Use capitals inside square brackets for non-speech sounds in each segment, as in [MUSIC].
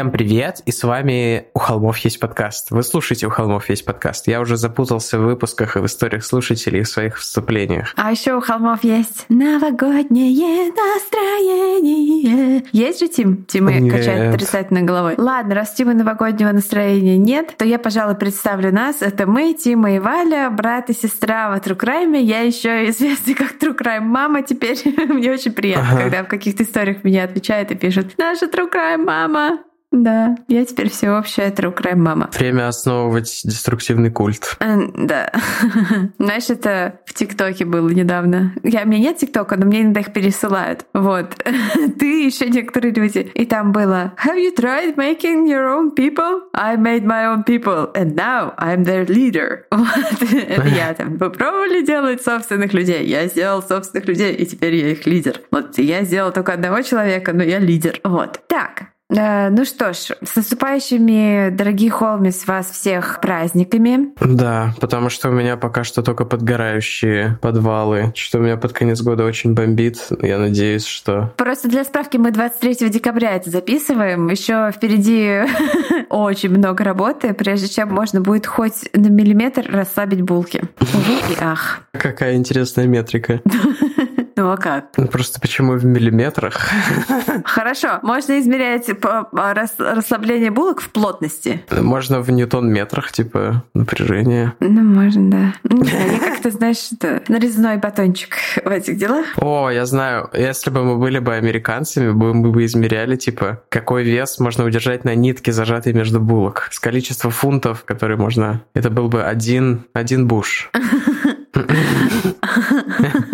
Всем привет, и с вами «У холмов есть подкаст». Вы слушаете «У холмов есть подкаст». Я уже запутался в выпусках и в историях слушателей и в своих вступлениях. А еще «У холмов есть новогоднее настроение». Есть же Тим? Тима Нет. качает отрицательной головой. Ладно, раз Тима новогоднего настроения нет, то я, пожалуй, представлю нас. Это мы, Тима и Валя, брат и сестра в Crime. Я еще известна как Crime мама теперь. [LAUGHS] Мне очень приятно, Ага. когда в каких-то историях меня отвечают и пишут «Наша Crime мама». Да, я теперь всеобщая True Crime мама. Время основывать деструктивный культ. Э, Да. [LAUGHS] Знаешь, это в ТикТоке было недавно. Я, у меня нет ТикТока, но мне иногда их пересылают. Вот. [LAUGHS] Ты еще некоторые люди. И там было Have you tried making your own people? I made my own people, and now I'm their leader. [LAUGHS] Вот. Это я там. Вы пробовали делать собственных людей? Я сделал собственных людей, и теперь я их лидер. Вот я сделал только одного человека, но я лидер. Вот. Так. Э, Ну что ж, с наступающими, дорогие Холмис, вас всех праздниками. Да, потому что у меня пока что только подгорающие подвалы, что у меня под конец года очень бомбит. Я надеюсь, что... Просто для справки мы 23 декабря это записываем. Еще впереди [LAUGHS] очень много работы, прежде чем можно будет хоть на миллиметр расслабить булки. Увы и ах. Какая интересная метрика. [LAUGHS] Ну а как? Ну, Просто почему в миллиметрах? [LAUGHS] Хорошо, можно измерять расслабление булок в плотности. Можно в ньютон-метрах, типа, напряжение. Ну, можно, да. Ну, я как-то, знаешь, это, нарезной батончик в этих делах. О, я знаю, если бы мы были бы американцами, мы бы измеряли, типа, какой вес можно удержать на нитке, зажатой между булок. С количества фунтов, которые можно... Это был бы один, один буш. [LAUGHS] [LAUGHS]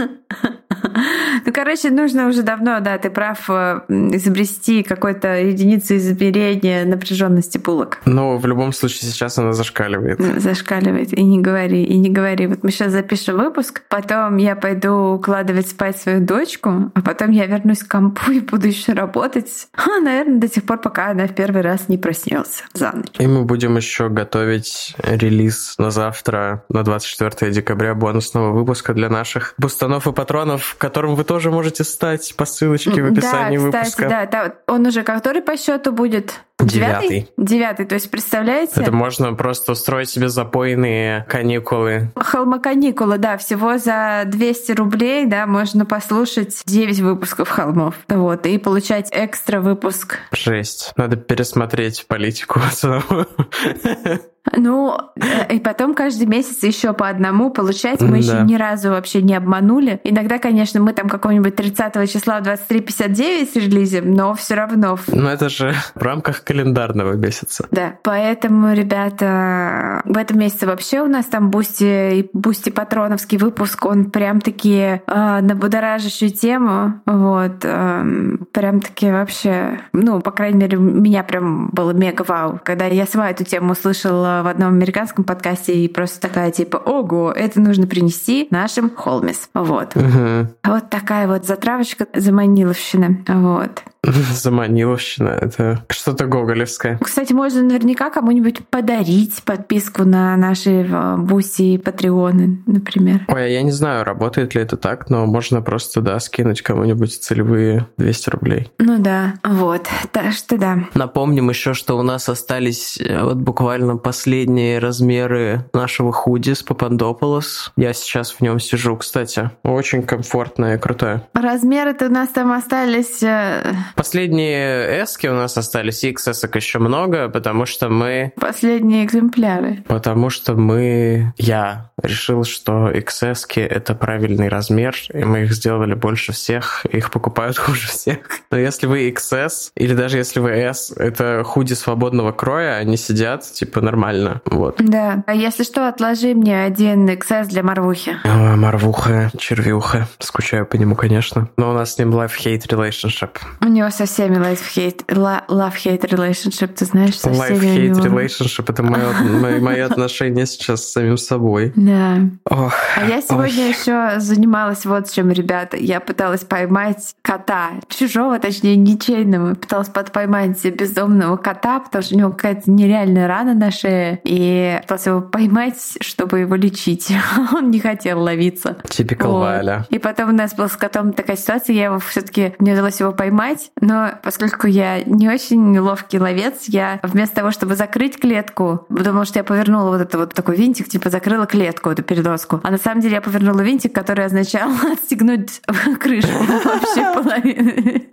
Ну, короче, нужно уже давно, да, ты прав, э, изобрести какой-то единицу измерения напряженности булок. Но в любом случае сейчас она зашкаливает. Зашкаливает. И не говори, и не говори. Вот мы сейчас запишем выпуск, потом я пойду укладывать спать свою дочку, а потом я вернусь к компу и буду еще работать. А, наверное, до тех пор, пока она в первый раз не проснется за ночь. И мы будем еще готовить релиз на завтра, на 24 декабря, бонусного выпуска для наших бустанов и патронов, которым вы тоже можете стать по ссылочке в описании да, кстати, выпуска. да, та- он уже который по счету будет? Девятый. Девятый, то есть представляете? Это можно просто устроить себе запойные каникулы. Холмоканикулы, да, всего за 200 рублей, да, можно послушать 9 выпусков холмов. Вот, и получать экстра выпуск. Жесть. Надо пересмотреть политику. [LAUGHS] Ну, э, и потом каждый месяц еще по одному получать. Мы еще Да. ни разу вообще не обманули. Иногда, конечно, мы там какого-нибудь 30 числа в 23.59 релизим, но все равно Но это же в рамках календарного месяца. Да, поэтому, ребята, в этом месяце вообще у нас там Boosty и Boosty-патроновский выпуск, он прям таки э, на будоражащую тему, вот, эм, прям таки вообще, ну, по крайней мере, меня прям было мега вау, когда я сама эту тему услышала в одном американском подкасте и просто такая типа, ого, это нужно принести нашим homies, вот. Мгм. Вот такая вот затравочка заманиловщина, вот. [LAUGHS] Заманиловщина. Это что-то гоголевское. Кстати, можно наверняка кому-нибудь подарить подписку на наши э, Буси и Патреоны, например. Ой, а я не знаю, работает ли это так, но можно просто, да, скинуть кому-нибудь целевые 200 рублей. Ну да, вот. Так что да. Напомним еще, что у нас остались э, вот буквально последние размеры нашего худи с Папандополос. Я сейчас в нем сижу, кстати. Очень комфортное и крутое. Размеры-то у нас там остались э, Последние эски у нас остались, и XS еще много, потому что мы... Последние экземпляры. Потому что мы... Я решил, что XS это правильный размер, и мы их сделали больше всех, их покупают [LAUGHS] хуже всех. Но если вы XS, или даже если вы S, это худи свободного кроя, они сидят, типа, нормально. Вот. Да. А если что, отложи мне один XS для Марвухи. О, Марвуха, червюха. Скучаю по нему, конечно. Но у нас с ним love-hate relationship. У него со всеми love-hate relationship, ты знаешь, со всеми. Love-hate relationship — это мои, мои [LAUGHS] отношения сейчас с самим собой. Да. Ох, а я сегодня ой. еще занималась вот чем, ребята. Я пыталась поймать кота, чужого, точнее, ничейного. Пыталась поймать бездомного кота, потому что у него какая-то нереальная рана на шее. И пыталась его поймать, чтобы его лечить. [LAUGHS] Он не хотел ловиться. Типикал вот. Валя. И потом у нас была с котом такая ситуация, я его все таки мне удалось его поймать, но поскольку я не очень ловкий ловец, я вместо того, чтобы закрыть клетку, думала, что я повернула вот это вот такой винтик, типа закрыла клетку, эту передоску. А на самом деле я повернула винтик, который означал [LAUGHS] отстегнуть [LAUGHS] крышку вообще половины.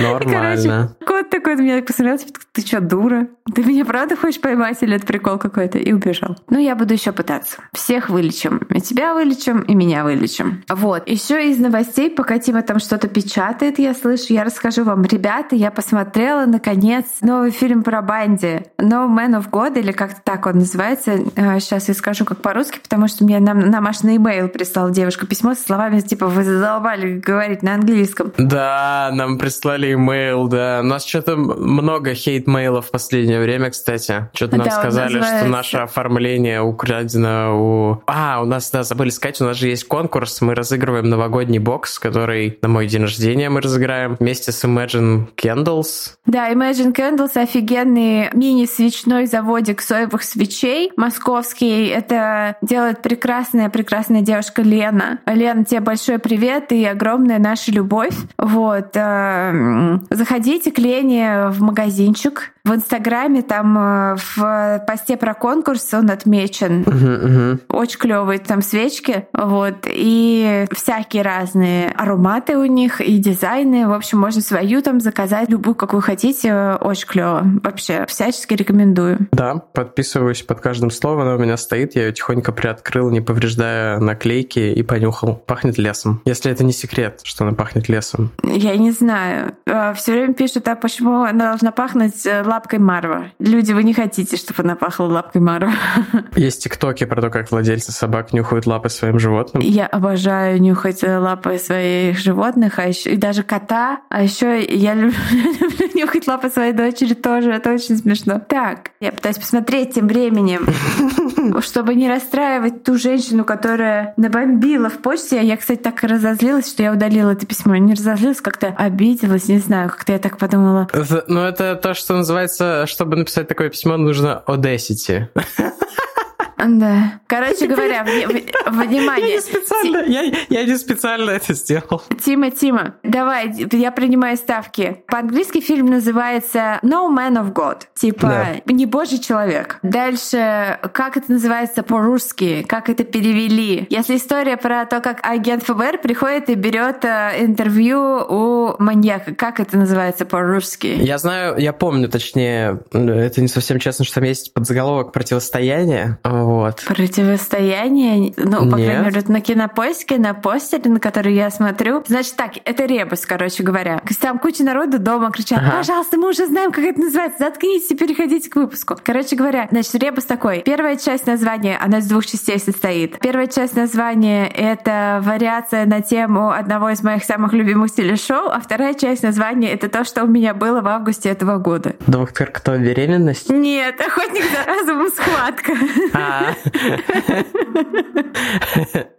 Нормально. И, короче, кот такой на меня посмотрел, типа, ты что, дура? Ты меня правда хочешь поймать или это прикол какой-то? И убежал. Ну, я буду еще пытаться. Всех вылечим. И тебя вылечим, и меня вылечим. Вот. Еще из новостей, пока Тима там что-то печатает, я слышу, я расскажу вам. Ребята, я посмотрела, наконец, новый фильм про Банди. No Man of God, или как-то так он называется. Сейчас а, я скажу как по-русски, потому что мне нам, нам аж на имейл прислала девушка письмо со словами типа «Вы задолбали говорить на английском». Да, нам прислали имейл, да. У нас что-то много хейт-мейлов в последнее время, кстати. Что-то нам да, сказали, что наше оформление украдено у... А, у нас, да, забыли сказать, у нас же есть конкурс, мы разыгрываем новогодний бокс, который на мой день рождения мы разыграем вместе с Imagine Candles. Да, Imagine Candles — офигенный мини-свечной заводик соевых свечей московский. Это делает прекрасная, прекрасная девушка Лена. Лена, тебе большой привет и огромная наша любовь. Вот. Э, заходите к Лене в магазинчик. В Инстаграме там э, в посте про конкурс он отмечен. Uh-huh, uh-huh. Очень клевые там свечки. Вот. И всякие разные ароматы у них и дизайны. В общем, можно свою там заказать, любую, какую хотите. Очень клево. Вообще, всячески рекомендую. Да, подписываюсь под каждым словом. Она у меня стоит. Я ее тихонько приоткрыл, не повреждая наклейки и понюхал. Пахнет лесом. Если это не секрет, что она пахнет лесом. Я не знаю. Э, Все время пишут, а почему она должна пахнуть э, лапкой Марва. Люди, вы не хотите, чтобы она пахла лапкой Марва. [LAUGHS] Есть тиктоки про то, как владельцы собак нюхают лапы своим животным. Я обожаю нюхать лапы своих животных, а еще и даже кота. А еще я [LAUGHS] люблю, люблю нюхать лапы своей дочери тоже. Это очень смешно. Так, я пытаюсь посмотреть тем временем, [LAUGHS] чтобы не расстраивать ту женщину, которая набомбила в почте. Я, кстати, так разозлилась, что я удалила это письмо. Не разозлилась, как-то обиделась, не знаю, как-то я так подумала. Ну, это то, что называется называется, чтобы написать такое письмо, нужно Одессити. [LAUGHS] Да. Короче говоря, [LAUGHS] внимание. Я не специально, я, я не специально это сделал. Тима, Тима, давай, я принимаю ставки. По-английски фильм называется No Man of God. Типа, не божий человек. Дальше, как это называется по-русски? Как это перевели? Если история про то, как агент ФБР приходит и берет э, интервью у маньяка, как это называется по-русски? Я знаю, я помню, точнее, это не совсем честно, что там есть подзаголовок противостояние. Вот. Противостояние, ну, по крайней мере, на кинопоиске, на постере, на который я смотрю. Значит так, это ребус, короче говоря. Там куча народу дома кричат, ага. пожалуйста, мы уже знаем, как это называется, заткнитесь и переходите к выпуску. Короче говоря, значит, ребус такой. Первая часть названия, она из двух частей состоит. Первая часть названия — это вариация на тему одного из моих самых любимых телешоу, а вторая часть названия — это то, что у меня было в августе этого года. Доктор кто, беременность? Нет, охотник за разумом схватка. А,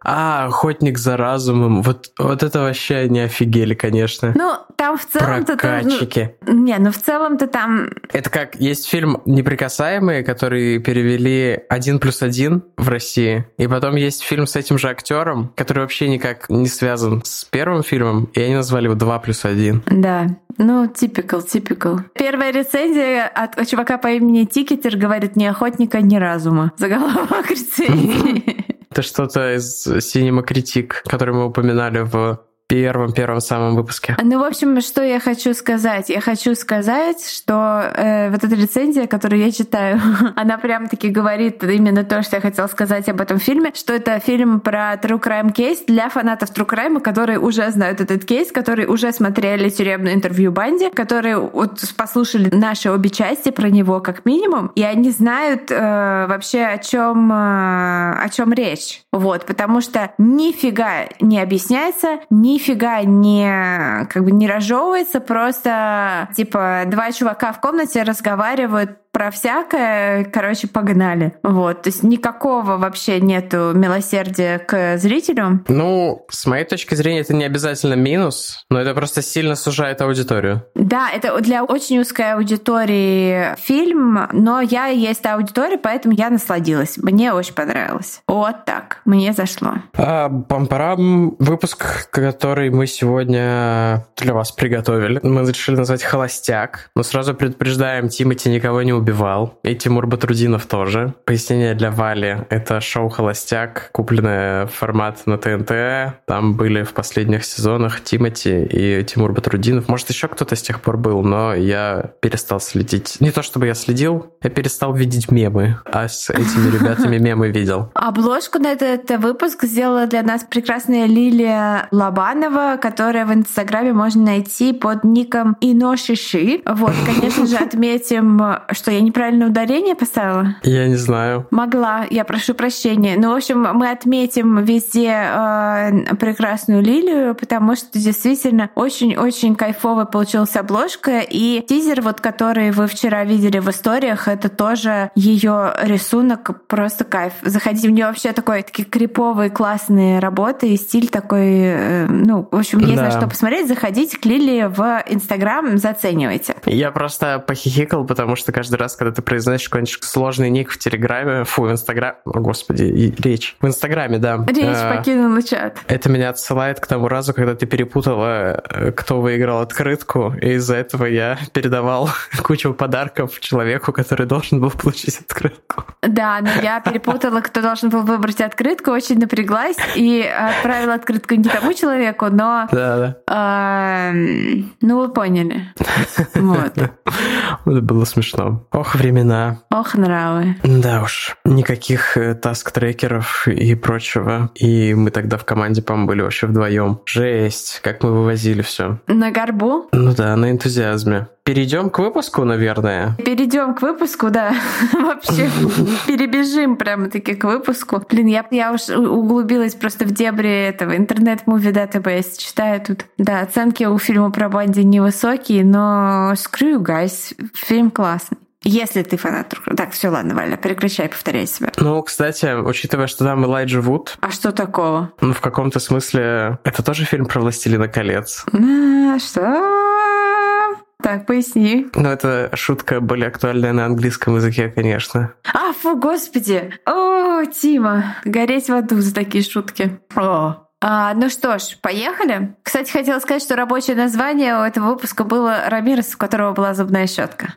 а, охотник за разумом. Вот, вот это вообще не офигели, конечно. Ну, там в целом-то... Прокатчики. Ну, не, ну в целом-то там... Это как, есть фильм «Неприкасаемые», который перевели «Один плюс один» в России. И потом есть фильм с этим же актером, который вообще никак не связан с первым фильмом, и они назвали его «Два плюс один». Да, ну, типикал, типикал. Первая рецензия от чувака по имени Тикетер говорит «Ни охотника, ни разума». Заголовок [LAUGHS] рецензии. Это что-то из Cinema Critic, который мы упоминали в первом-первом самом выпуске. Ну, в общем, что я хочу сказать? Я хочу сказать, что э, вот эта рецензия, которую я читаю, [LAUGHS] она прям таки говорит именно то, что я хотела сказать об этом фильме, что это фильм про True Crime кейс для фанатов True Crime, которые уже знают этот кейс, которые уже смотрели тюремное интервью Банди, которые вот послушали наши обе части про него как минимум, и они знают э, вообще о чем э, о чем речь. Вот, потому что нифига не объясняется, нифига не как бы не разжевывается, просто типа два чувака в комнате разговаривают про всякое, короче, погнали. Вот. То есть никакого вообще нету милосердия к зрителю. Ну, с моей точки зрения, это не обязательно минус, но это просто сильно сужает аудиторию. Да, это для очень узкой аудитории фильм, но я есть та аудитория, поэтому я насладилась. Мне очень понравилось. Вот так. Мне зашло. А, пампарам, выпуск, который мы сегодня для вас приготовили, мы решили назвать «Холостяк», но сразу предупреждаем, Тимати никого не убивал. И Тимур Батрудинов тоже. Пояснение для Вали. Это шоу «Холостяк», купленное формат на ТНТ. Там были в последних сезонах Тимати и Тимур Батрудинов. Может, еще кто-то с тех пор был, но я перестал следить. Не то чтобы я следил, я перестал видеть мемы, а с этими ребятами мемы видел. Обложку на этот выпуск сделала для нас прекрасная Лилия Лобанова, которая в Инстаграме можно найти под ником Иношиши. Вот, конечно же, отметим, что я неправильное ударение поставила? Я не знаю. Могла, я прошу прощения. Ну, в общем, мы отметим везде э, прекрасную лилию, потому что действительно очень-очень кайфовая получилась обложка. И тизер, вот который вы вчера видели в историях, это тоже ее рисунок, просто кайф. Заходите, у нее вообще такой такие криповые классные работы и стиль такой, э, ну, в общем, есть да. на что посмотреть. Заходите к Лилии в Инстаграм, заценивайте. Я просто похихикал, потому что каждый раз, когда ты произносишь какой-нибудь сложный ник в Телеграме, фу, в Инстаграме, о, господи, и речь. В Инстаграме, да. Речь а, покинула чат. Это меня отсылает к тому разу, когда ты перепутала, э, кто выиграл открытку, и из-за этого я передавал [LAUGHS] кучу подарков человеку, который должен был получить открытку. Да, но я перепутала, кто должен был выбрать открытку, очень напряглась и отправила открытку не тому человеку, но... Да, да. А, ну, вы поняли. Вот. [LAUGHS] Это было смешно. Ох, времена. Ох, нравы. Да уж, никаких э, таск-трекеров и прочего. И мы тогда в команде, по-моему, были вообще вдвоем. Жесть, как мы вывозили все. На горбу? Ну да, на энтузиазме. Перейдем к выпуску, наверное. Перейдем к выпуску, да. [LAUGHS] Вообще перебежим прямо-таки к выпуску. Блин, я, я уж углубилась просто в дебри этого Internet Movie Database. Читаю тут. Да, оценки у фильма про Банди невысокие, но you guys, фильм классный. Если ты фанат Так, все, ладно, Валя, прекращай повторять себя. Ну, кстати, учитывая, что там Элайджа Вуд... А что такого? Ну, в каком-то смысле, это тоже фильм про «Властелина колец». А, что? Так, поясни. Ну, это шутка более актуальная на английском языке, конечно. А, фу, господи! О, Тима, гореть в аду за такие шутки. О, а, ну что ж, поехали. Кстати, хотела сказать, что рабочее название у этого выпуска было «Рамирес, у которого была зубная щетка».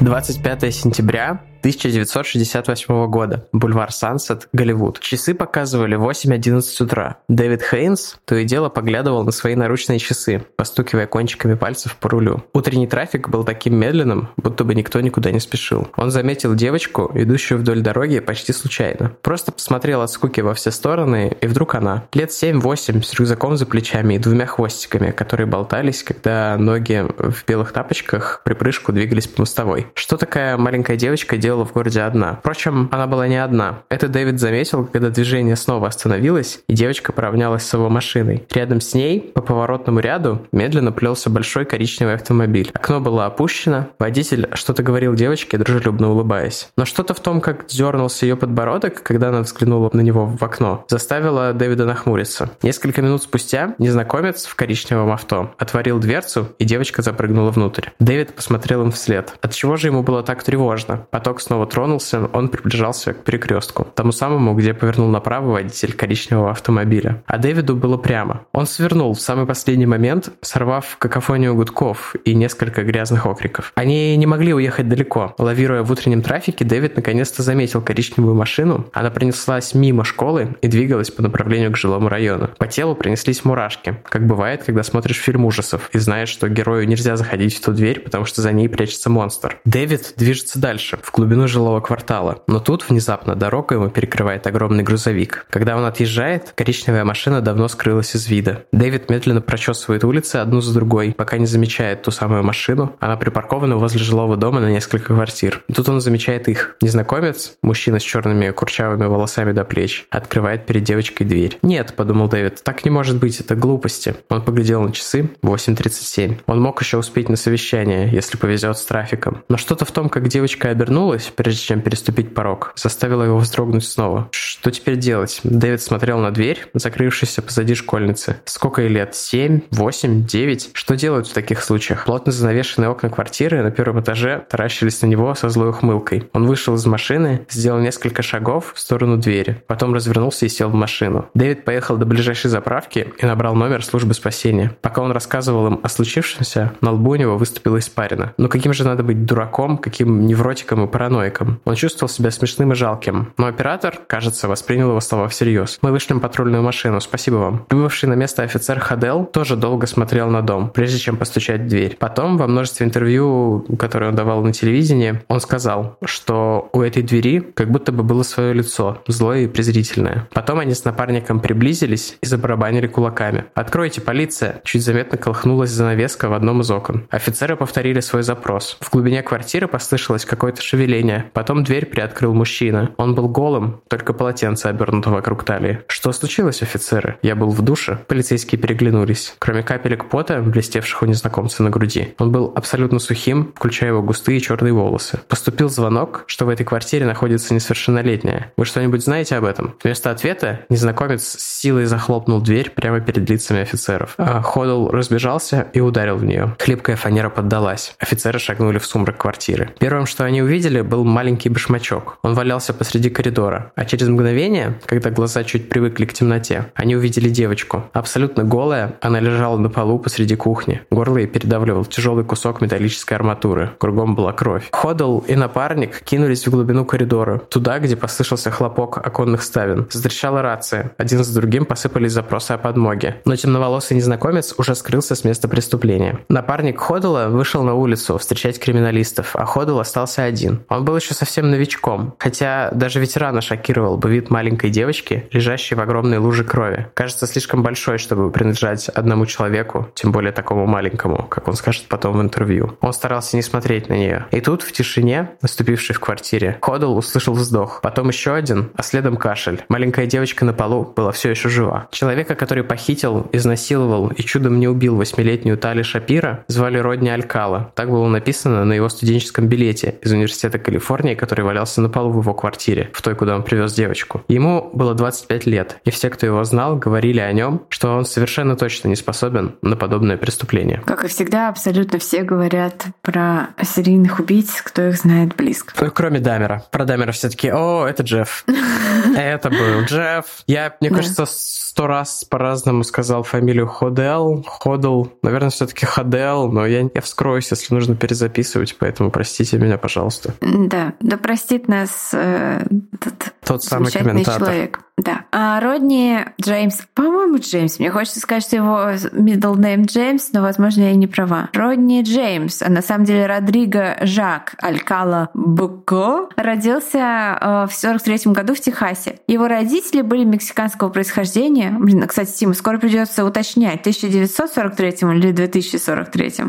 25 сентября 1968 года. Бульвар Сансет, Голливуд. Часы показывали 8.11 утра. Дэвид Хейнс то и дело поглядывал на свои наручные часы, постукивая кончиками пальцев по рулю. Утренний трафик был таким медленным, будто бы никто никуда не спешил. Он заметил девочку, идущую вдоль дороги почти случайно. Просто посмотрел от скуки во все стороны, и вдруг она. Лет 7-8, с рюкзаком за плечами и двумя хвостиками, которые болтались, когда ноги в белых тапочках при прыжку двигались по мостовой. Что такая маленькая девочка делала делала в городе одна. Впрочем, она была не одна. Это Дэвид заметил, когда движение снова остановилось, и девочка поравнялась с его машиной. Рядом с ней, по поворотному ряду, медленно плелся большой коричневый автомобиль. Окно было опущено, водитель что-то говорил девочке, дружелюбно улыбаясь. Но что-то в том, как дернулся ее подбородок, когда она взглянула на него в окно, заставило Дэвида нахмуриться. Несколько минут спустя незнакомец в коричневом авто отворил дверцу, и девочка запрыгнула внутрь. Дэвид посмотрел им вслед. От чего же ему было так тревожно? Поток снова тронулся, он приближался к перекрестку, тому самому, где повернул направо водитель коричневого автомобиля. А Дэвиду было прямо. Он свернул в самый последний момент, сорвав какофонию гудков и несколько грязных окриков. Они не могли уехать далеко. Лавируя в утреннем трафике, Дэвид наконец-то заметил коричневую машину. Она пронеслась мимо школы и двигалась по направлению к жилому району. По телу принеслись мурашки, как бывает, когда смотришь фильм ужасов и знаешь, что герою нельзя заходить в ту дверь, потому что за ней прячется монстр. Дэвид движется дальше, в глубину жилого квартала. Но тут внезапно дорогу ему перекрывает огромный грузовик. Когда он отъезжает, коричневая машина давно скрылась из вида. Дэвид медленно прочесывает улицы одну за другой, пока не замечает ту самую машину. Она припаркована возле жилого дома на несколько квартир. И тут он замечает их. Незнакомец, мужчина с черными курчавыми волосами до плеч, открывает перед девочкой дверь. «Нет», — подумал Дэвид, — «так не может быть, это глупости». Он поглядел на часы, 8.37. Он мог еще успеть на совещание, если повезет с трафиком. Но что-то в том, как девочка обернулась, прежде чем переступить порог, заставило его вздрогнуть снова. Что теперь делать? Дэвид смотрел на дверь, закрывшуюся позади школьницы. Сколько ей лет? Семь? Восемь? Девять? Что делают в таких случаях? Плотно занавешенные окна квартиры на первом этаже таращились на него со злой ухмылкой. Он вышел из машины, сделал несколько шагов в сторону двери, потом развернулся и сел в машину. Дэвид поехал до ближайшей заправки и набрал номер службы спасения. Пока он рассказывал им о случившемся, на лбу у него выступила испарина. Но каким же надо быть дураком, каким невротиком и параноиком? Он чувствовал себя смешным и жалким. Но оператор, кажется, воспринял его слова всерьез. «Мы вышлем патрульную машину, спасибо вам». Прибывший на место офицер Хадел тоже долго смотрел на дом, прежде чем постучать в дверь. Потом, во множестве интервью, которые он давал на телевидении, он сказал, что у этой двери как будто бы было свое лицо, злое и презрительное. Потом они с напарником приблизились и забарабанили кулаками. «Откройте, полиция!» Чуть заметно колыхнулась занавеска в одном из окон. Офицеры повторили свой запрос. В глубине квартиры послышалось какое-то шевеление. Потом дверь приоткрыл мужчина. Он был голым, только полотенце обернуто вокруг талии. «Что случилось, офицеры?» Я был в душе. Полицейские переглянулись. Кроме капелек пота, блестевших у незнакомца на груди, он был абсолютно сухим, включая его густые черные волосы. Поступил звонок, что в этой квартире находится несовершеннолетняя. Вы что-нибудь знаете об этом? Вместо ответа незнакомец с силой захлопнул дверь прямо перед лицами офицеров. А Ходл разбежался и ударил в нее. Хлипкая фанера поддалась. Офицеры шагнули в сумрак квартиры. Первым, что они увидели, был маленький башмачок. Он валялся посреди коридора. А через мгновение, когда глаза чуть привыкли к темноте, они увидели девочку. Абсолютно голая, она лежала на полу посреди кухни. Горло ей передавливал тяжелый кусок металлической арматуры. Кругом была кровь. Ходл и напарник кинулись в глубину коридора, туда, где послышался хлопок оконных ставен. Затрещала рация. Один за другим посыпались запросы о подмоге. Но темноволосый незнакомец уже скрылся с места преступления. Напарник Ходла вышел на улицу встречать криминалистов, а Ходл остался один. Он был еще совсем новичком, хотя даже ветерана шокировал бы вид маленькой девочки, лежащей в огромной луже крови. Кажется, слишком большой, чтобы принадлежать одному человеку, тем более такому маленькому, как он скажет потом в интервью. Он старался не смотреть на нее. И тут, в тишине, наступившей в квартире, Ходл услышал вздох, потом еще один, а следом кашель. Маленькая девочка на полу была все еще жива. Человека, который похитил, изнасиловал и чудом не убил восьмилетнюю Тали Шапира, звали Родни Алькала. Так было написано на его студенческом билете из Университета Калифорнии, который валялся на полу в его квартире, в той, куда он привез девочку. Ему было 25 лет, и все, кто его знал, говорили о нем, что он совершенно точно не способен на подобное преступление. Как и всегда, абсолютно все говорят про серийных убийц, кто их знает близко. Ну, кроме Дамера. Про Дамера все-таки, о, это Джефф. [LAUGHS] Это был Джефф. Я, мне кажется, сто раз по-разному сказал фамилию Ходел, Ходл, наверное, все-таки Ходел, но я, я вскроюсь, если нужно перезаписывать, поэтому простите меня, пожалуйста. Да, да простит нас э, этот Тот самый комментатор. человек. Да. А Родни Джеймс, по-моему, Джеймс. Мне хочется сказать, что его middle name Джеймс, но, возможно, я не права. Родни Джеймс, а на самом деле Родриго Жак Алькала Буко, родился э, в 43 году в Техасе. Его родители были мексиканского происхождения. Блин, а, кстати, Тима, скоро придется уточнять, 1943 или 2043? [LAUGHS]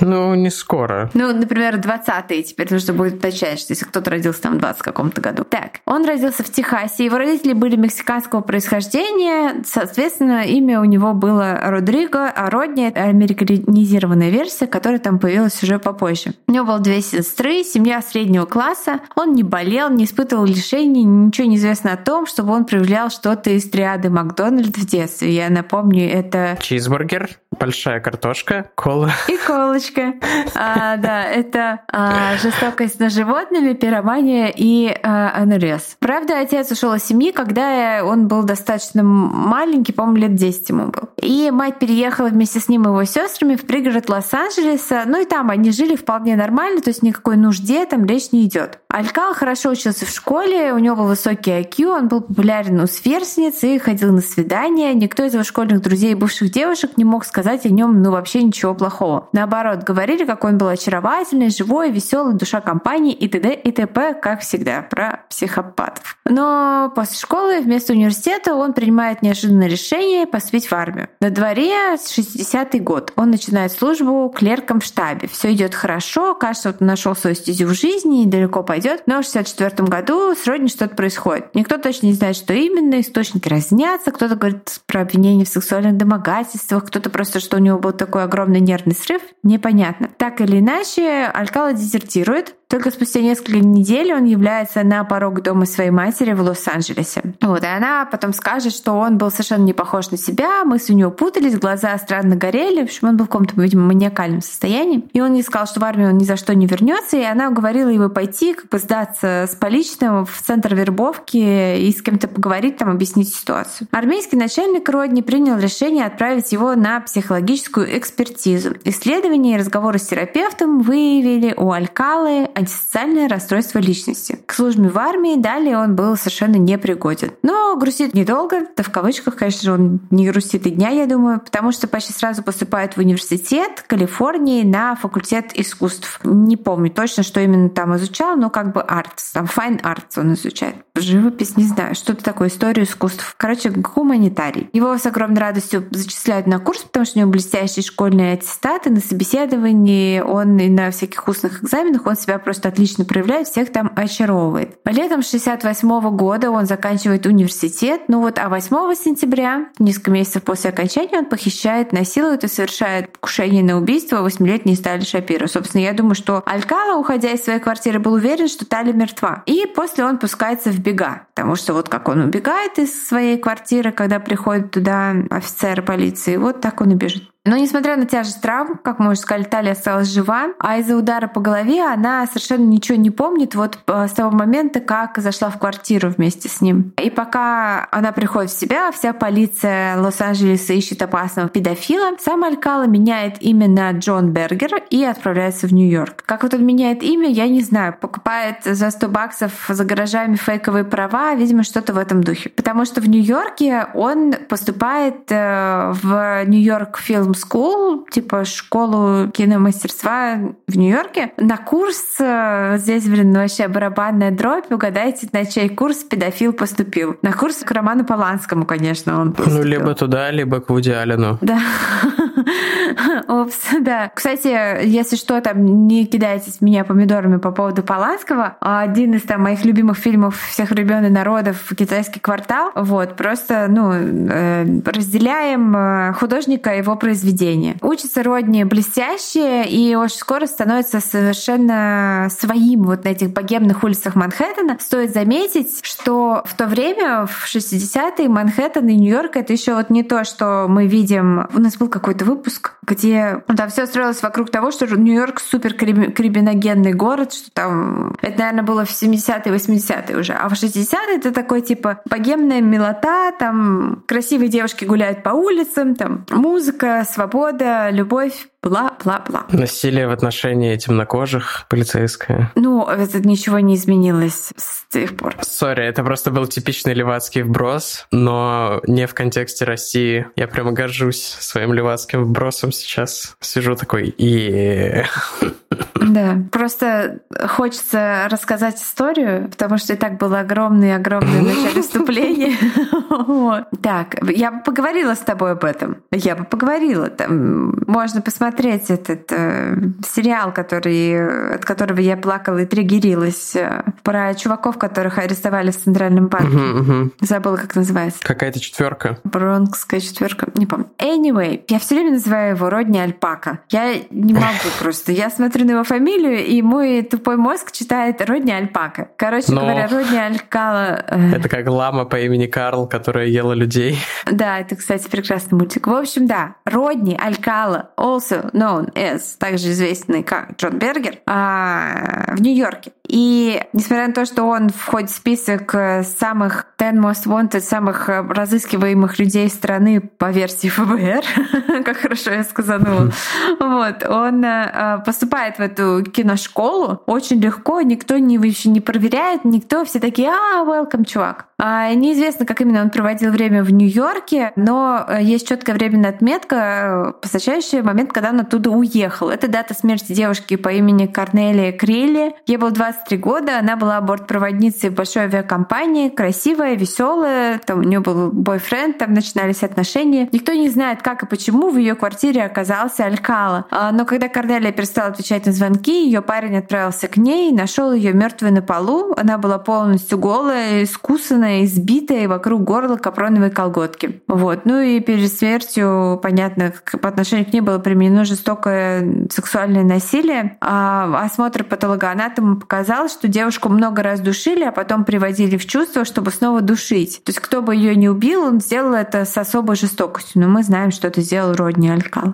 Ну, не скоро. Ну, например, 20-е теперь нужно будет уточнять, что если кто-то родился там в 20 каком-то году. Так, он Он родился в Техасе, его родители были мексиканского происхождения, соответственно, имя у него было Родриго, а Родни — американизированная версия, которая там появилась уже попозже. У него было две сестры, семья среднего класса, он не болел, не испытывал лишений, ничего не известно о том, чтобы он проявлял что-то из триады Макдональд в детстве. Я напомню, это... Чизбургер, большая картошка, кола. [LAUGHS] И колочка. А, да, это а, жестокость над животными, пиромания и а, анурез. Правда, отец ушел из семьи, когда он был достаточно маленький, по-моему, лет 10 ему был. И мать переехала вместе с ним и его сестрами в пригород Лос-Анджелеса. Ну и там они жили вполне нормально, то есть никакой нужде там речь не идет. Алькал хорошо учился в школе, у него был высокий IQ, он был популярен у сверстниц и ходил на свидания. Никто из его школьных друзей и бывших девушек не мог сказать о нем ну вообще ничего плохого. Наоборот, говорили, какой он был очаровательный, живой, веселый, душа компании и т.д. и т.п. как всегда, про психопатов. Но после школы вместо университета он принимает неожиданное решение поступить в армию. На дворе 60-й год. Он начинает службу клерком в штабе. Все идет хорошо, кажется, вот он нашел свою стезю в жизни и далеко пойдет. Но в 64 году с родиной что-то происходит. Никто точно не знает, что именно, источники разнятся, кто-то говорит про обвинение в сексуальных домогательствах, кто-то просто, что у него был такой огромный нервный срыв, непонятно. Так или иначе, Алькала дезертирует, только спустя несколько недель он является на порог дома своей матери в Лос-Анджелесе. Вот, и она потом скажет, что он был совершенно не похож на себя, мысли у него путались, глаза странно горели, в общем, он был в каком-то, видимо, маниакальном состоянии. И он ей сказал, что в армию он ни за что не вернется, и она уговорила его пойти, как бы сдаться с поличным в центр вербовки и с кем-то поговорить, там, объяснить ситуацию. Армейский начальник Родни принял решение отправить его на психологическую экспертизу. Исследования и разговоры с терапевтом выявили у Алькалы антисоциальное расстройство личности. К службе в армии далее он был совершенно непригоден. Но грустит недолго, да в кавычках, конечно же, он не грустит и дня, я думаю, потому что почти сразу поступает в университет Калифорнии на факультет искусств. Не помню точно, что именно там изучал, но как бы арт, там fine arts он изучает. Живопись, не знаю, что-то такое, историю искусств. Короче, гуманитарий. Его с огромной радостью зачисляют на курс, потому что у него блестящие школьные аттестаты. На собеседовании он и на всяких устных экзаменах он себя просто отлично проявляет, всех там очаровывает. Летом 68 года он заканчивает университет, ну вот, а 8 сентября, несколько месяцев после окончания, он похищает, насилует и совершает покушение на убийство восьмилетней Стали Шапира. Собственно, я думаю, что Алькала, уходя из своей квартиры, был уверен, что Тали мертва. И после он пускается в бега, потому что вот как он убегает из своей квартиры, когда приходит туда офицер полиции, вот так он и бежит. Но несмотря на тяжесть травм, как мы уже сказали, Талия осталась жива, а из-за удара по голове она совершенно ничего не помнит вот э, с того момента, как зашла в квартиру вместе с ним. И пока она приходит в себя, вся полиция Лос-Анджелеса ищет опасного педофила. Сам Алькала меняет имя на Джон Бергер и отправляется в Нью-Йорк. Как вот он меняет имя, я не знаю. Покупает за 100 баксов за гаражами фейковые права, видимо, что-то в этом духе. Потому что в Нью-Йорке он поступает э, в Нью-Йорк фильм School, типа школу киномастерства в Нью-Йорке, на курс, э, здесь, блин, вообще барабанная дробь, угадайте, на чей курс педофил поступил. На курс к Роману Поланскому, конечно, он поступил. Ну, либо туда, либо к Вуди Аллену. Да. [LAUGHS] Опс, да. Кстати, если что, там не кидайтесь меня помидорами по поводу Поланского. Один из там моих любимых фильмов всех времен и народов «Китайский квартал». Вот, просто, ну, э, разделяем э, художника и его произведения. Учится Родни блестяще и очень скоро становится совершенно своим вот на этих богемных улицах Манхэттена. Стоит заметить, что в то время, в 60-е, Манхэттен и Нью-Йорк — это еще вот не то, что мы видим. У нас был какой-то выпуск, где ну, там все строилось вокруг того, что Нью-Йорк супер криминогенный город, что там это, наверное, было в 70-е, 80-е уже. А в 60-е это такой типа богемная милота, там красивые девушки гуляют по улицам, там музыка, свобода, любовь, бла-бла-бла. Насилие в отношении темнокожих полицейское. Ну, это ничего не изменилось с тех пор. Сори, это просто был типичный левацкий вброс, но не в контексте России. Я прямо горжусь своим левацким вбросом сейчас сижу такой и да, просто хочется рассказать историю, потому что и так было огромное-огромное [LAUGHS] начало вступления. Так, я бы поговорила с тобой об этом. Я бы поговорила. Там можно посмотреть этот э, сериал, который, от которого я плакала и триггерилась, э, про чуваков, которых арестовали в Центральном парке. Забыла, как называется. Какая-то четверка. Бронкская четверка, не помню. Anyway, я все время называю его Родни Альпака. Я не могу просто. Я смотрю на его фамилию, и мой тупой мозг читает Родни Альпака. Короче Но... говоря, Родни Алькала... Э, это как лама по имени Карл, которая ела людей. Да, это, кстати, прекрасный мультик. В общем, да, Родни Алькала, also known as, также известный как Джон Бергер, а, в Нью-Йорке. И несмотря на то, что он входит в список э, самых 10 most wanted, самых э, разыскиваемых людей страны по версии ФБР, [LAUGHS] как хорошо я сказала, вот, он поступает в эту киношколу очень легко, никто не, вообще не проверяет, никто, все такие, а, welcome, чувак. А, неизвестно, как именно он проводил время в Нью-Йорке, но э, есть четкая временная отметка, посвящающая момент, когда он оттуда уехал. Это дата смерти девушки по имени Корнелия Крилли. Ей было 23 года, она была бортпроводницей в большой авиакомпании, красивая, веселая, там у нее был бойфренд, там начинались отношения. Никто не знает, как и почему в ее квартире оказался Алькала. Но когда Корнелия перестала отвечать на звонки, ее парень отправился к ней, нашел ее мертвой на полу. Она была полностью голая, искусанная, избитая, и вокруг горла капроновой колготки. Вот. Ну и перед смертью, понятно, по отношению к ней было применено жестокое сексуальное насилие. А осмотр патологоанатома показал, что девушку много раз душили, а потом приводили в чувство, чтобы снова душить. То есть кто бы ее не убил, он сделал это с особой жестокостью. Но мы знаем, что это сделал Родни Алькал.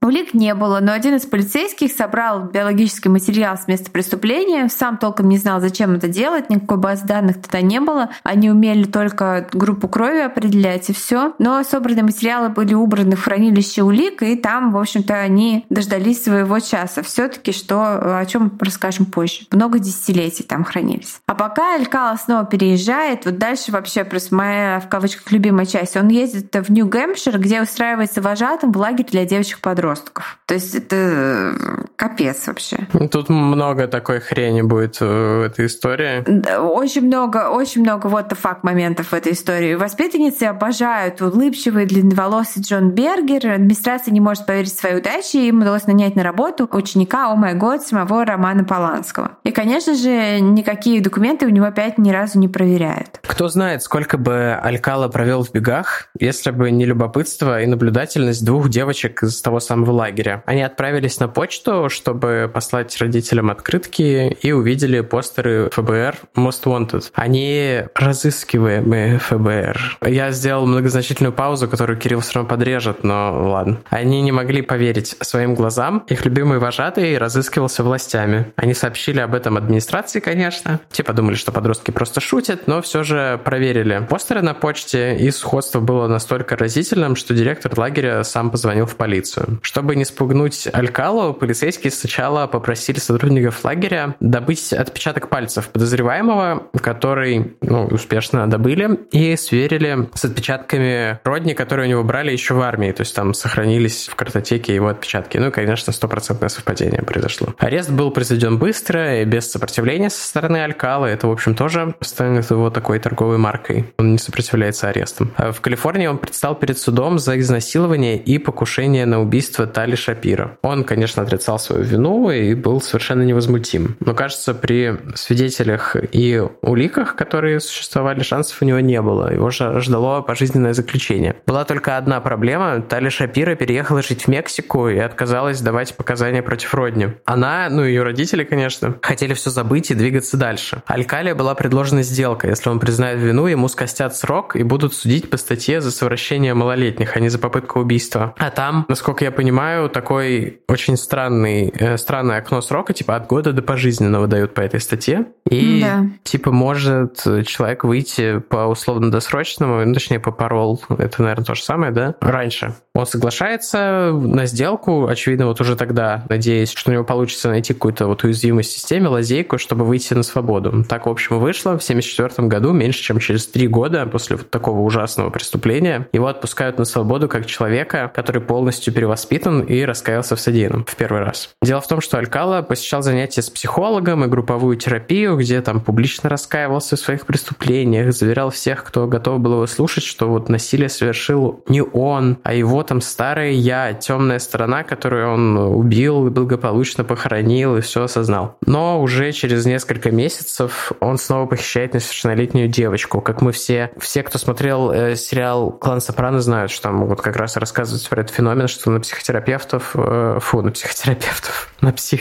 Улик не было, но один из полицейских собрал биологический материал с места преступления, сам толком не знал, зачем это делать, никакой базы данных тогда не было. Они умели только группу крови определять и все. Но собранные материалы были убраны в хранилище улик, и там, в общем-то, они дождались своего часа. Все-таки что, о чем расскажем позже. Много десятилетий там хранились. А пока Алькала снова переезжает, вот дальше вообще просто моя, в кавычках, любимая часть, он ездит в Нью-Гэмпшир, где устраивается вожатым в лагерь для девочек-подростков подростков. То есть это э, капец вообще. Тут много такой хрени будет в этой истории. Очень много, очень много вот the fuck моментов в этой истории. Воспитанницы обожают улыбчивый длинноволосый Джон Бергер. Администрация не может поверить в свою удачу, и им удалось нанять на работу ученика, о май год, самого Романа Поланского. И, конечно же, никакие документы у него опять ни разу не проверяют. Кто знает, сколько бы Алькала провел в бегах, если бы не любопытство и наблюдательность двух девочек из того самого в лагере. Они отправились на почту, чтобы послать родителям открытки и увидели постеры ФБР Most Wanted. Они разыскиваемые ФБР. Я сделал многозначительную паузу, которую Кирилл все равно подрежет, но ладно. Они не могли поверить своим глазам. Их любимый вожатый разыскивался властями. Они сообщили об этом администрации, конечно. Те подумали, что подростки просто шутят, но все же проверили постеры на почте, и сходство было настолько разительным, что директор лагеря сам позвонил в полицию. Чтобы не спугнуть Алькалу, полицейские сначала попросили сотрудников лагеря добыть отпечаток пальцев подозреваемого, который ну, успешно добыли, и сверили с отпечатками Родни, которые у него брали еще в армии. То есть там сохранились в картотеке его отпечатки. Ну и, конечно, стопроцентное совпадение произошло. Арест был произведен быстро и без сопротивления со стороны Алькалы. Это, в общем, тоже станет его такой торговой маркой. Он не сопротивляется арестам. А в Калифорнии он предстал перед судом за изнасилование и покушение на убийство убийства Тали Шапира. Он, конечно, отрицал свою вину и был совершенно невозмутим. Но, кажется, при свидетелях и уликах, которые существовали, шансов у него не было. Его ждало пожизненное заключение. Была только одна проблема. Тали Шапира переехала жить в Мексику и отказалась давать показания против Родни. Она, ну и ее родители, конечно, хотели все забыть и двигаться дальше. Алькалия была предложена сделка. Если он признает вину, ему скостят срок и будут судить по статье за совращение малолетних, а не за попытку убийства. А там, насколько я понимаю, такой очень странный, э, странное окно срока, типа от года до пожизненного дают по этой статье. И, да. типа, может человек выйти по условно-досрочному, ну, точнее, по парол, это, наверное, то же самое, да, раньше. Он соглашается на сделку, очевидно, вот уже тогда, надеясь, что у него получится найти какую-то вот уязвимость в системе, лазейку, чтобы выйти на свободу. Так, в общем, вышло в 1974 году, меньше чем через три года после вот такого ужасного преступления, его отпускают на свободу как человека, который полностью перевоспитан и раскаялся в содеянном в первый раз. Дело в том, что Алькала посещал занятия с психологом и групповую терапию, где там публично раскаивался в своих преступлениях, заверял всех, кто готов был его слушать, что вот насилие совершил не он, а его там старое я, темная сторона, которую он убил, благополучно похоронил и все осознал. Но уже через несколько месяцев он снова похищает несовершеннолетнюю девочку. Как мы все, все, кто смотрел э, сериал «Клан Сопрано», знают, что там вот как раз рассказывается про этот феномен, что на психотерапевтов, э, фу, на психотерапевтов, [LAUGHS] на, псих,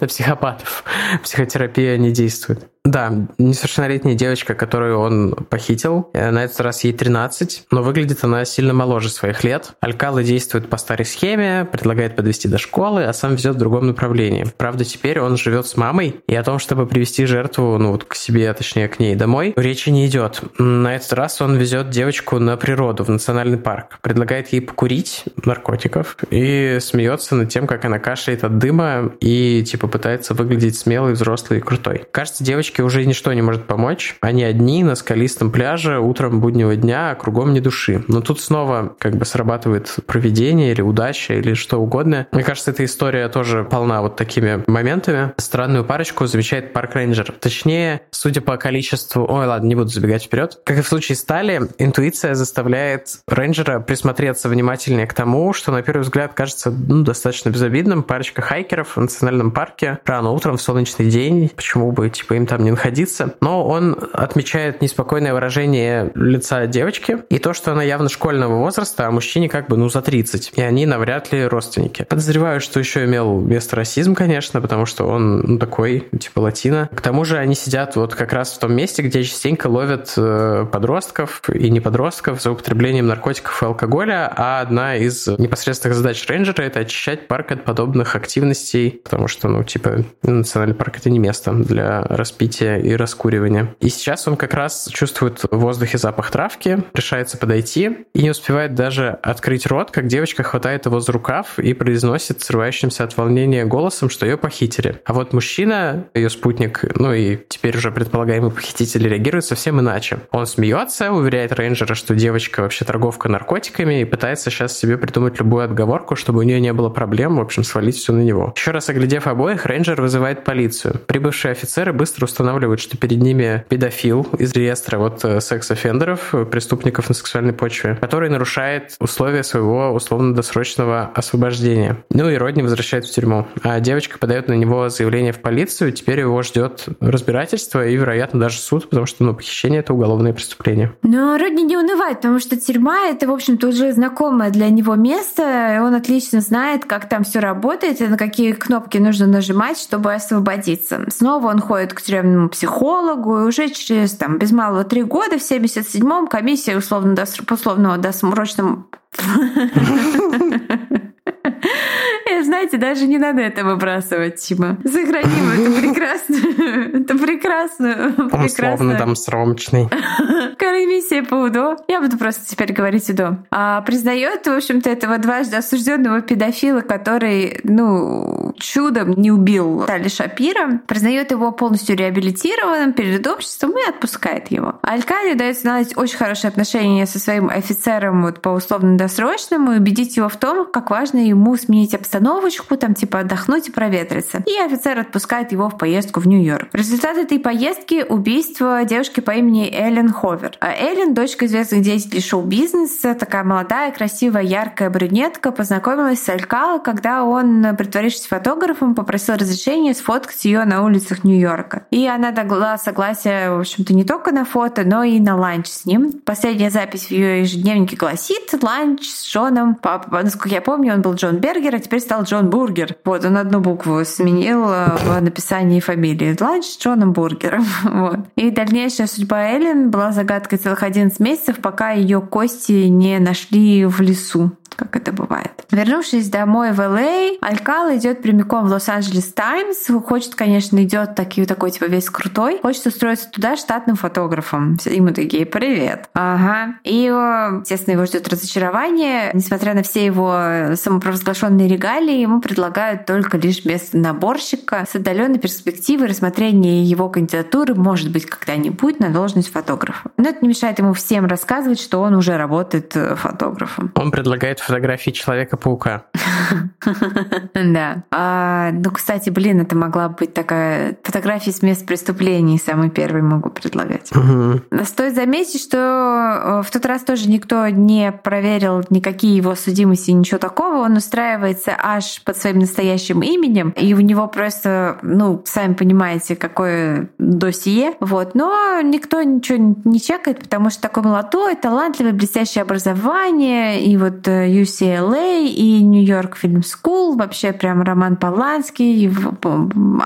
на психопатов психотерапия не действует. Да, несовершеннолетняя девочка, которую он похитил. Э, на этот раз ей 13, но выглядит она сильно моложе своих лет. Алькала действует по старой схеме, предлагает подвести до школы, а сам везет в другом направлении. Правда, теперь он живет с мамой, и о том, чтобы привести жертву, ну вот к себе, а точнее к ней домой, речи не идет. На этот раз он везет девочку на природу, в национальный парк. Предлагает ей покурить наркотиков и смеется над тем, как она кашляет от дыма и типа пытается выглядеть смелой, взрослой и крутой. Кажется, девочке уже ничто не может помочь. Они одни на скалистом пляже утром буднего дня, а кругом ни души. Но тут снова как бы срабатывает проведение или удача или что угодно. Мне кажется, эта история тоже полна вот такими моментами. Странную парочку замечает park ranger. Точнее, судя по количеству... Ой, ладно, не буду забегать вперед. Как и в случае Стали, интуиция заставляет рейнджера присмотреться внимательнее к тому, что на первый взгляд кажется ну, достаточно безобидным. Парочка хайкеров в национальном парке рано утром в солнечный день. Почему бы типа им там не находиться. Но он отмечает неспокойное выражение лица девочки и то, что она явно школьного возраста, а мужчине как бы ну за 30. И они навряд ли родственники. Подозреваю, что еще имел место расизм, конечно, потому что он ну, такой, типа латино. К тому же они сидят вот как раз в том месте, где частенько ловят э, подростков и не подростков за употреблением наркотиков и алкоголя, а одна из непосредственных задач рейнджера — это очищать парк от подобных активностей, потому что, ну, типа, национальный парк — это не место для распития и раскуривания. И сейчас он как раз чувствует в воздухе запах травки, решается подойти и не успевает даже открыть рот, как девочка хватает его за рукав и произносит срывающимся от волнения голосом, что ее похитили. А вот мужчина, ее спутник, ну и теперь уже предполагаемый похититель, реагирует совсем иначе. Он смеется, уверяет рейнджера, что девочка вообще торговка наркотиками и пытается сейчас себе придумать любую отговорку, чтобы у нее не было проблем, в общем, свалить все на него. Еще раз оглядев обоих, рейнджер вызывает полицию. Прибывшие офицеры быстро устанавливают устанавливают, что перед ними педофил из реестра вот э, секс-офендеров, э, преступников на сексуальной почве, который нарушает условия своего условно-досрочного освобождения. Ну и Родни возвращает в тюрьму. А девочка подает на него заявление в полицию, теперь его ждет разбирательство и, вероятно, даже суд, потому что ну, похищение — это уголовное преступление. Но Родни не унывает, потому что тюрьма — это, в общем-то, уже знакомое для него место, он отлично знает, как там все работает и на какие кнопки нужно нажимать, чтобы освободиться. Снова он ходит к тюремному психологу, и уже через там, без малого три года, в 77-м, комиссия условно условного досрочного [LAUGHS] знаете, даже не надо это выбрасывать, Тима. Сохраним это прекрасно. [LAUGHS] Это прекрасно. Условно там сромочный. [LAUGHS] Комиссия по УДО. Я буду просто теперь говорить УДО. А, признает, в общем-то, этого дважды осужденного педофила, который, ну, чудом не убил Тали Шапира, признает его полностью реабилитированным перед обществом и отпускает его. Алькали дает наладить очень хорошие отношения со своим офицером вот, по условно-досрочному и убедить его в том, как важно ему сменить обстановочку, там типа отдохнуть и проветриться. И офицер отпускает его в поездку в Нью-Йорк. Результат этой поездки — убийство девушки по имени Эллен Ховер. А Эллен — дочка известных деятелей шоу-бизнеса, такая молодая, красивая, яркая брюнетка, познакомилась с Алькало, когда он, притворившись фотографом, попросил разрешения сфоткать ее на улицах Нью-Йорка. И она дала согласие, в общем-то, не только на фото, но и на ланч с ним. Последняя запись в ее ежедневнике гласит «Ланч с Джоном». Папа, насколько я помню, он был Джон Бергер, а теперь стал Джон Бургер. Вот, он одну букву сменил э, в написании фамилии. Ланч с Джоном Бургером. [LAUGHS] Вот. И дальнейшая судьба Эллен была загадкой целых 11 месяцев, пока ее кости не нашли в лесу как это бывает. Вернувшись домой в Л.А., Алькала идет прямиком в Лос-Анджелес Таймс. Хочет, конечно, идет такой, такой типа весь крутой. Хочет устроиться туда штатным фотографом. Ему такие, привет. Ага. И, естественно, его ждет разочарование. Несмотря на все его самопровозглашенные регалии, ему предлагают только лишь место наборщика с отдаленной перспективой рассмотрения его кандидатуры, может быть, когда-нибудь на должность фотографа. Но это не мешает ему всем рассказывать, что он уже работает фотографом. Он предлагает фотографии Человека-паука. [LAUGHS] Да. А, ну, кстати, блин, это могла быть такая фотография с мест преступлений, самый первый могу предлагать. Стоит заметить, что э, в тот раз тоже никто не проверил никакие его судимости, ничего такого. Он устраивается аж под своим настоящим именем, и у него просто, ну, сами понимаете, какое досье. Вот. Но никто ничего не чекает, потому что такой молодой, талантливый, блестящее образование, и вот э, UCLA, и New York Film School, вообще прям Роман Поланский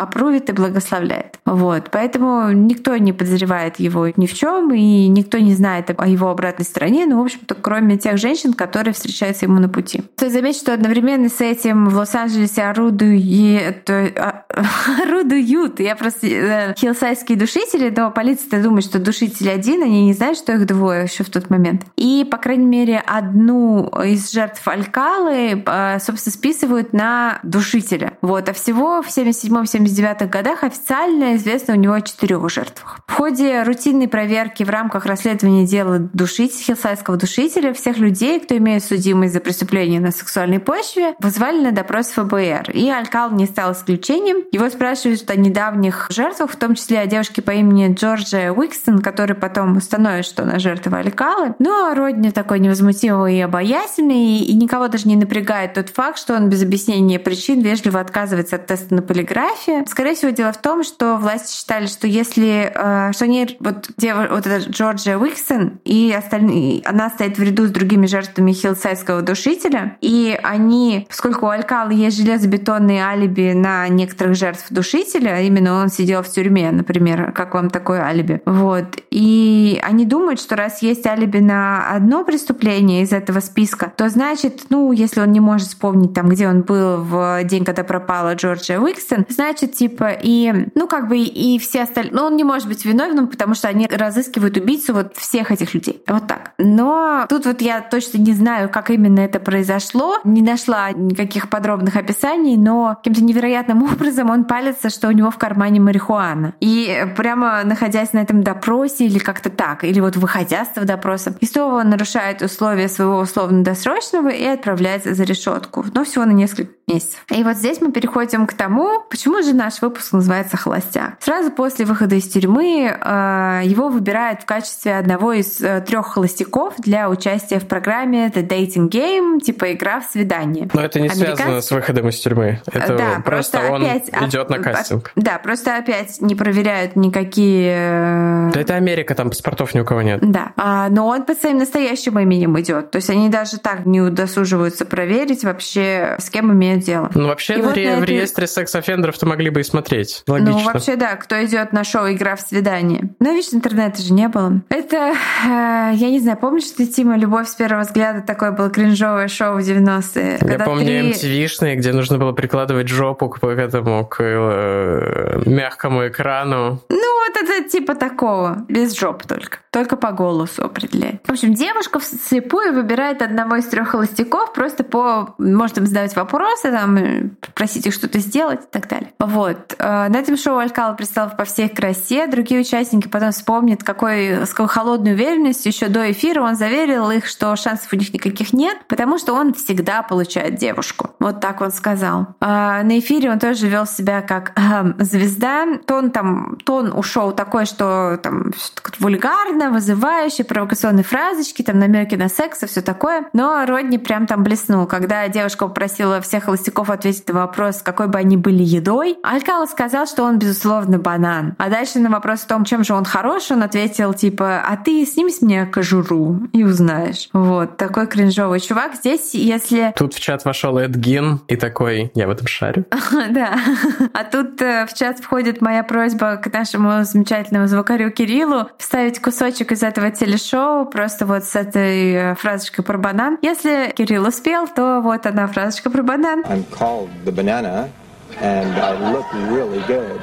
опрувит и благословляет. Вот. Поэтому никто не подозревает его ни в чем, и никто не знает о его обратной стороне, ну, в общем-то, кроме тех женщин, которые встречаются ему на пути. Стоит заметить, что одновременно с этим в Лос-Анджелесе орудует, а, [LAUGHS] орудуют, я просто э, хилсайские душители, но полиция думает, что душитель один, они не знают, что их двое еще в тот момент. И, по крайней мере, одну из жертв Алькалы, э, собственно, списывают на душителя. Вот. А всего в 77-79 годах официально известно у него о четырех жертвах. В ходе рутинной проверки в рамках расследования дела душителя, хилсайского душителя всех людей, кто имеет судимость за преступление на сексуальной почве, вызвали на допрос ФБР. И Алькал не стал исключением. Его спрашивают о недавних жертвах, в том числе о девушке по имени Джорджия Уикстон, который потом установит, что она жертва Алькалы. Но Родни такой невозмутимый и обаятельный, и никого даже не напрягает тот факт, что он без объяснения причин вежливо отказывается от теста на полиграфе. Скорее всего, дело в том, что власти считали, что если э, что они вот, дев, вот эта Джорджия Уиксон и остальные, она стоит в ряду с другими жертвами хилсайского душителя, и они, поскольку у Алькала есть железобетонные алиби на некоторых жертв душителя, именно он сидел в тюрьме, например, как вам такое алиби? Вот. И они думают, что раз есть алиби на одно преступление из этого списка, то значит, ну, если он не может вспомнить там, где он был в день, когда пропала Джорджия Уикстон, значит, типа, и, ну, как бы и все остальные, ну, он не может быть виновным, потому что они разыскивают убийцу вот всех этих людей. Вот так. Но тут вот я точно не знаю, как именно это произошло, не нашла никаких подробных описаний, но каким-то невероятным [LAUGHS] образом он палится, что у него в кармане марихуана. И прямо находясь на этом допросе или как-то так, или вот выходя с этого допроса, и снова он нарушает условия своего условно-досрочного и отправляется за решетку. Но всего на несколько месяцев. И вот здесь мы переходим к тому, почему же наш выпуск называется «Холостяк». Сразу после выхода из тюрьмы э, его выбирают в качестве одного из э, трех холостяков для участия в программе The Dating Game, типа игра в свидание. Но это не Американский... связано с выходом из тюрьмы. Это да, просто, просто он опять, идет на кастинг. Да, просто опять не проверяют никакие... Э, да это Америка, там паспортов ни у кого нет. Да, а, но он под своим настоящим именем идет. То есть они даже так не удосуживаются проверить вообще, с кем имеют дело. Ну вообще в, вот ре- в реестре секс-офендеров-то могли бы и смотреть. Логично. Ну вообще да, кто идет на шоу «Игра в свидание». Но видишь, интернета же не было. Это, э, я не знаю, помнишь ты, Тима, «Любовь с первого взгляда» такое было кринжовое шоу в 90-е? Я помню три... MTV-шные, где нужно было прикладывать жопу к этому, к э, мягкому экрану. Ну это типа такого, без жоп только. Только по голосу определяет. В общем, девушка вслепую выбирает одного из трех холостяков просто по... Может им задавать вопросы, там, просить их что-то сделать и так далее. Вот. Э, на этом шоу Алькала представил по всей красе. Другие участники потом вспомнят, какой, с какой холодной уверенностью еще до эфира он заверил их, что шансов у них никаких нет, потому что он всегда получает девушку. Вот так он сказал. А на эфире он тоже вел себя как э, звезда. Тон там, тон у шоу такой, что там вульгарно, вызывающе, провокационные фразочки, там намеки на секс и все такое. Но Родни прям там блеснул, когда девушка попросила всех холостяков ответить на вопрос, какой бы они были едой. Алькала сказал, что он, безусловно, банан. А дальше на вопрос о том, чем же он хорош, он ответил типа, а ты сними с меня кожуру и узнаешь. Вот, такой кринжовый чувак. Здесь, если... Тут в чат вошел Эдгин и такой, я в этом шарю. [LAUGHS] Да. А тут э, в чат входит моя просьба к нашему замечательному замечательному звукарю Кириллу вставить кусочек из этого телешоу просто вот с этой э, фразочкой про банан. Если Кирилл успел, то вот она фразочка про банан. I'm called the banana and I look really good.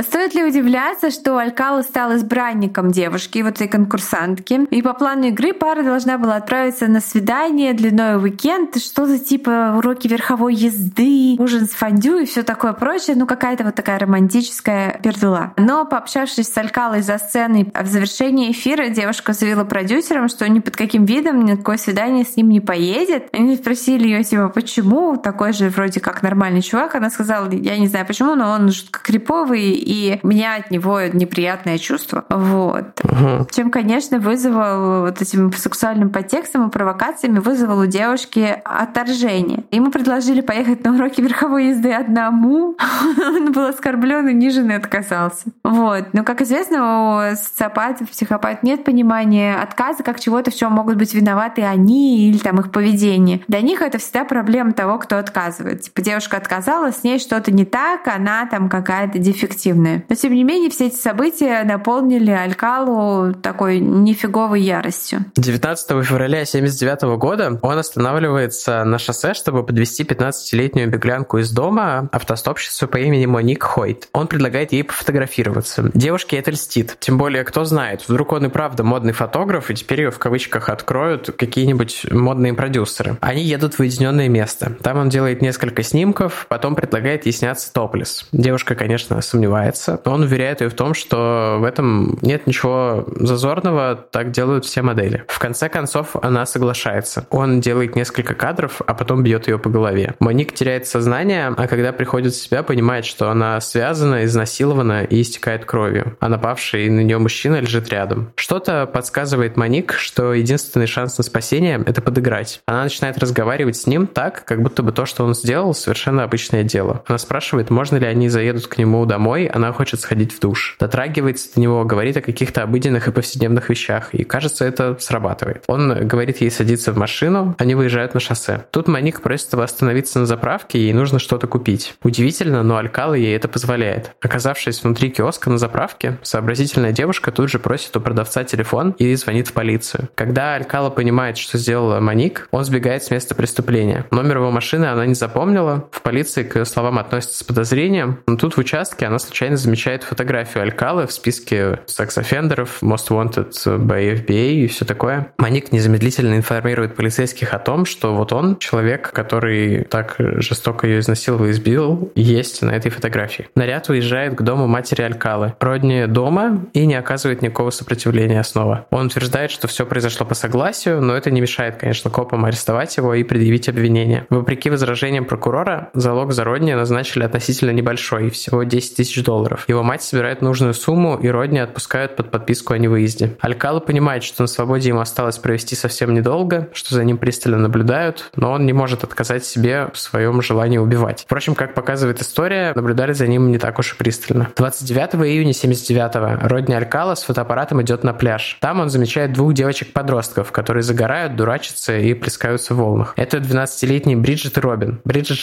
Стоит ли удивляться, что Алькала стал избранником девушки, вот этой конкурсантки, и по плану игры пара должна была отправиться на свидание длиной в уикенд, что-то типа уроки верховой езды, ужин с фондю и все такое прочее, ну какая-то вот такая романтическая пердула. Но пообщавшись с Алькалой за сценой, в завершении эфира девушка заявила продюсерам, что ни под каким видом ни на какое свидание с ним не поедет. Они спросили ее, типа, почему? Такой же вроде как нормальный чувак. Она сказала, я не знаю почему, но он жутко криповый и меня от него неприятное чувство. Вот. Угу. Чем, конечно, вызвал вот этим сексуальным подтекстом и провокациями вызвал у девушки отторжение. Ему предложили поехать на уроки верховой езды одному. [LAUGHS] Он был оскорблен, унижен и отказался. Вот. Но, как известно, у социопатов, психопатов нет понимания отказа как чего-то, в чем могут быть виноваты они или там их поведение. Для них это всегда проблема того, кто отказывает. Типа девушка отказала, с ней что-то не так, она там какая-то дефективная. Но тем не менее все эти события наполнили Алькалу такой нифиговой яростью. 19 февраля 1979 года он останавливается на шоссе, чтобы подвести 15-летнюю беглянку из дома, автостопщицу по имени Моник Хойт. Он предлагает ей пофотографироваться. Девушке это льстит. Тем более, кто знает, вдруг он и правда модный фотограф, и теперь ее в кавычках откроют какие-нибудь модные продюсеры. Они едут в уединенное место. Там он делает несколько снимков, потом предлагает ей сняться топлес. Девушка, конечно, сомневается нравится. Он уверяет ее в том, что в этом нет ничего зазорного, так делают все модели. В конце концов, она соглашается. Он делает несколько кадров, а потом бьет ее по голове. Моник теряет сознание, а когда приходит в себя, понимает, что она связана, изнасилована и истекает кровью. А напавший на нее мужчина лежит рядом. Что-то подсказывает Моник, что единственный шанс на спасение — это подыграть. Она начинает разговаривать с ним так, как будто бы то, что он сделал, совершенно обычное дело. Она спрашивает, можно ли они заедут к нему домой, она хочет сходить в душ. Дотрагивается до него, говорит о каких-то обыденных и повседневных вещах, и кажется, это срабатывает. Он говорит ей садиться в машину, они выезжают на шоссе. Тут Моник просит его остановиться на заправке, ей нужно что-то купить. Удивительно, но Алькала ей это позволяет. Оказавшись внутри киоска на заправке, сообразительная девушка тут же просит у продавца телефон и звонит в полицию. Когда Алькала понимает, что сделала Моник, он сбегает с места преступления. Номер его машины она не запомнила, в полиции к словам относятся с подозрением, но тут в участке она случайно замечает фотографию Алькалы в списке секс-офендеров, Most Wanted by FBI и все такое. Маник незамедлительно информирует полицейских о том, что вот он, человек, который так жестоко ее изнасиловал и избил, есть на этой фотографии. Наряд уезжает к дому матери Алькалы. Родни дома и не оказывает никакого сопротивления снова. Он утверждает, что все произошло по согласию, но это не мешает, конечно, копам арестовать его и предъявить обвинение. Вопреки возражениям прокурора, залог за Родни назначили относительно небольшой, всего 10 тысяч долларов. Его мать собирает нужную сумму, и Родни отпускают под подписку о невыезде. Алькала понимает, что на свободе ему осталось провести совсем недолго, что за ним пристально наблюдают, но он не может отказать себе в своем желании убивать. Впрочем, как показывает история, наблюдали за ним не так уж и пристально. 29 июня 79-го Родни Алькала с фотоаппаратом идет на пляж. Там он замечает двух девочек-подростков, которые загорают, дурачатся и плескаются в волнах. Это 12-летний Бриджит и Робин. Бриджит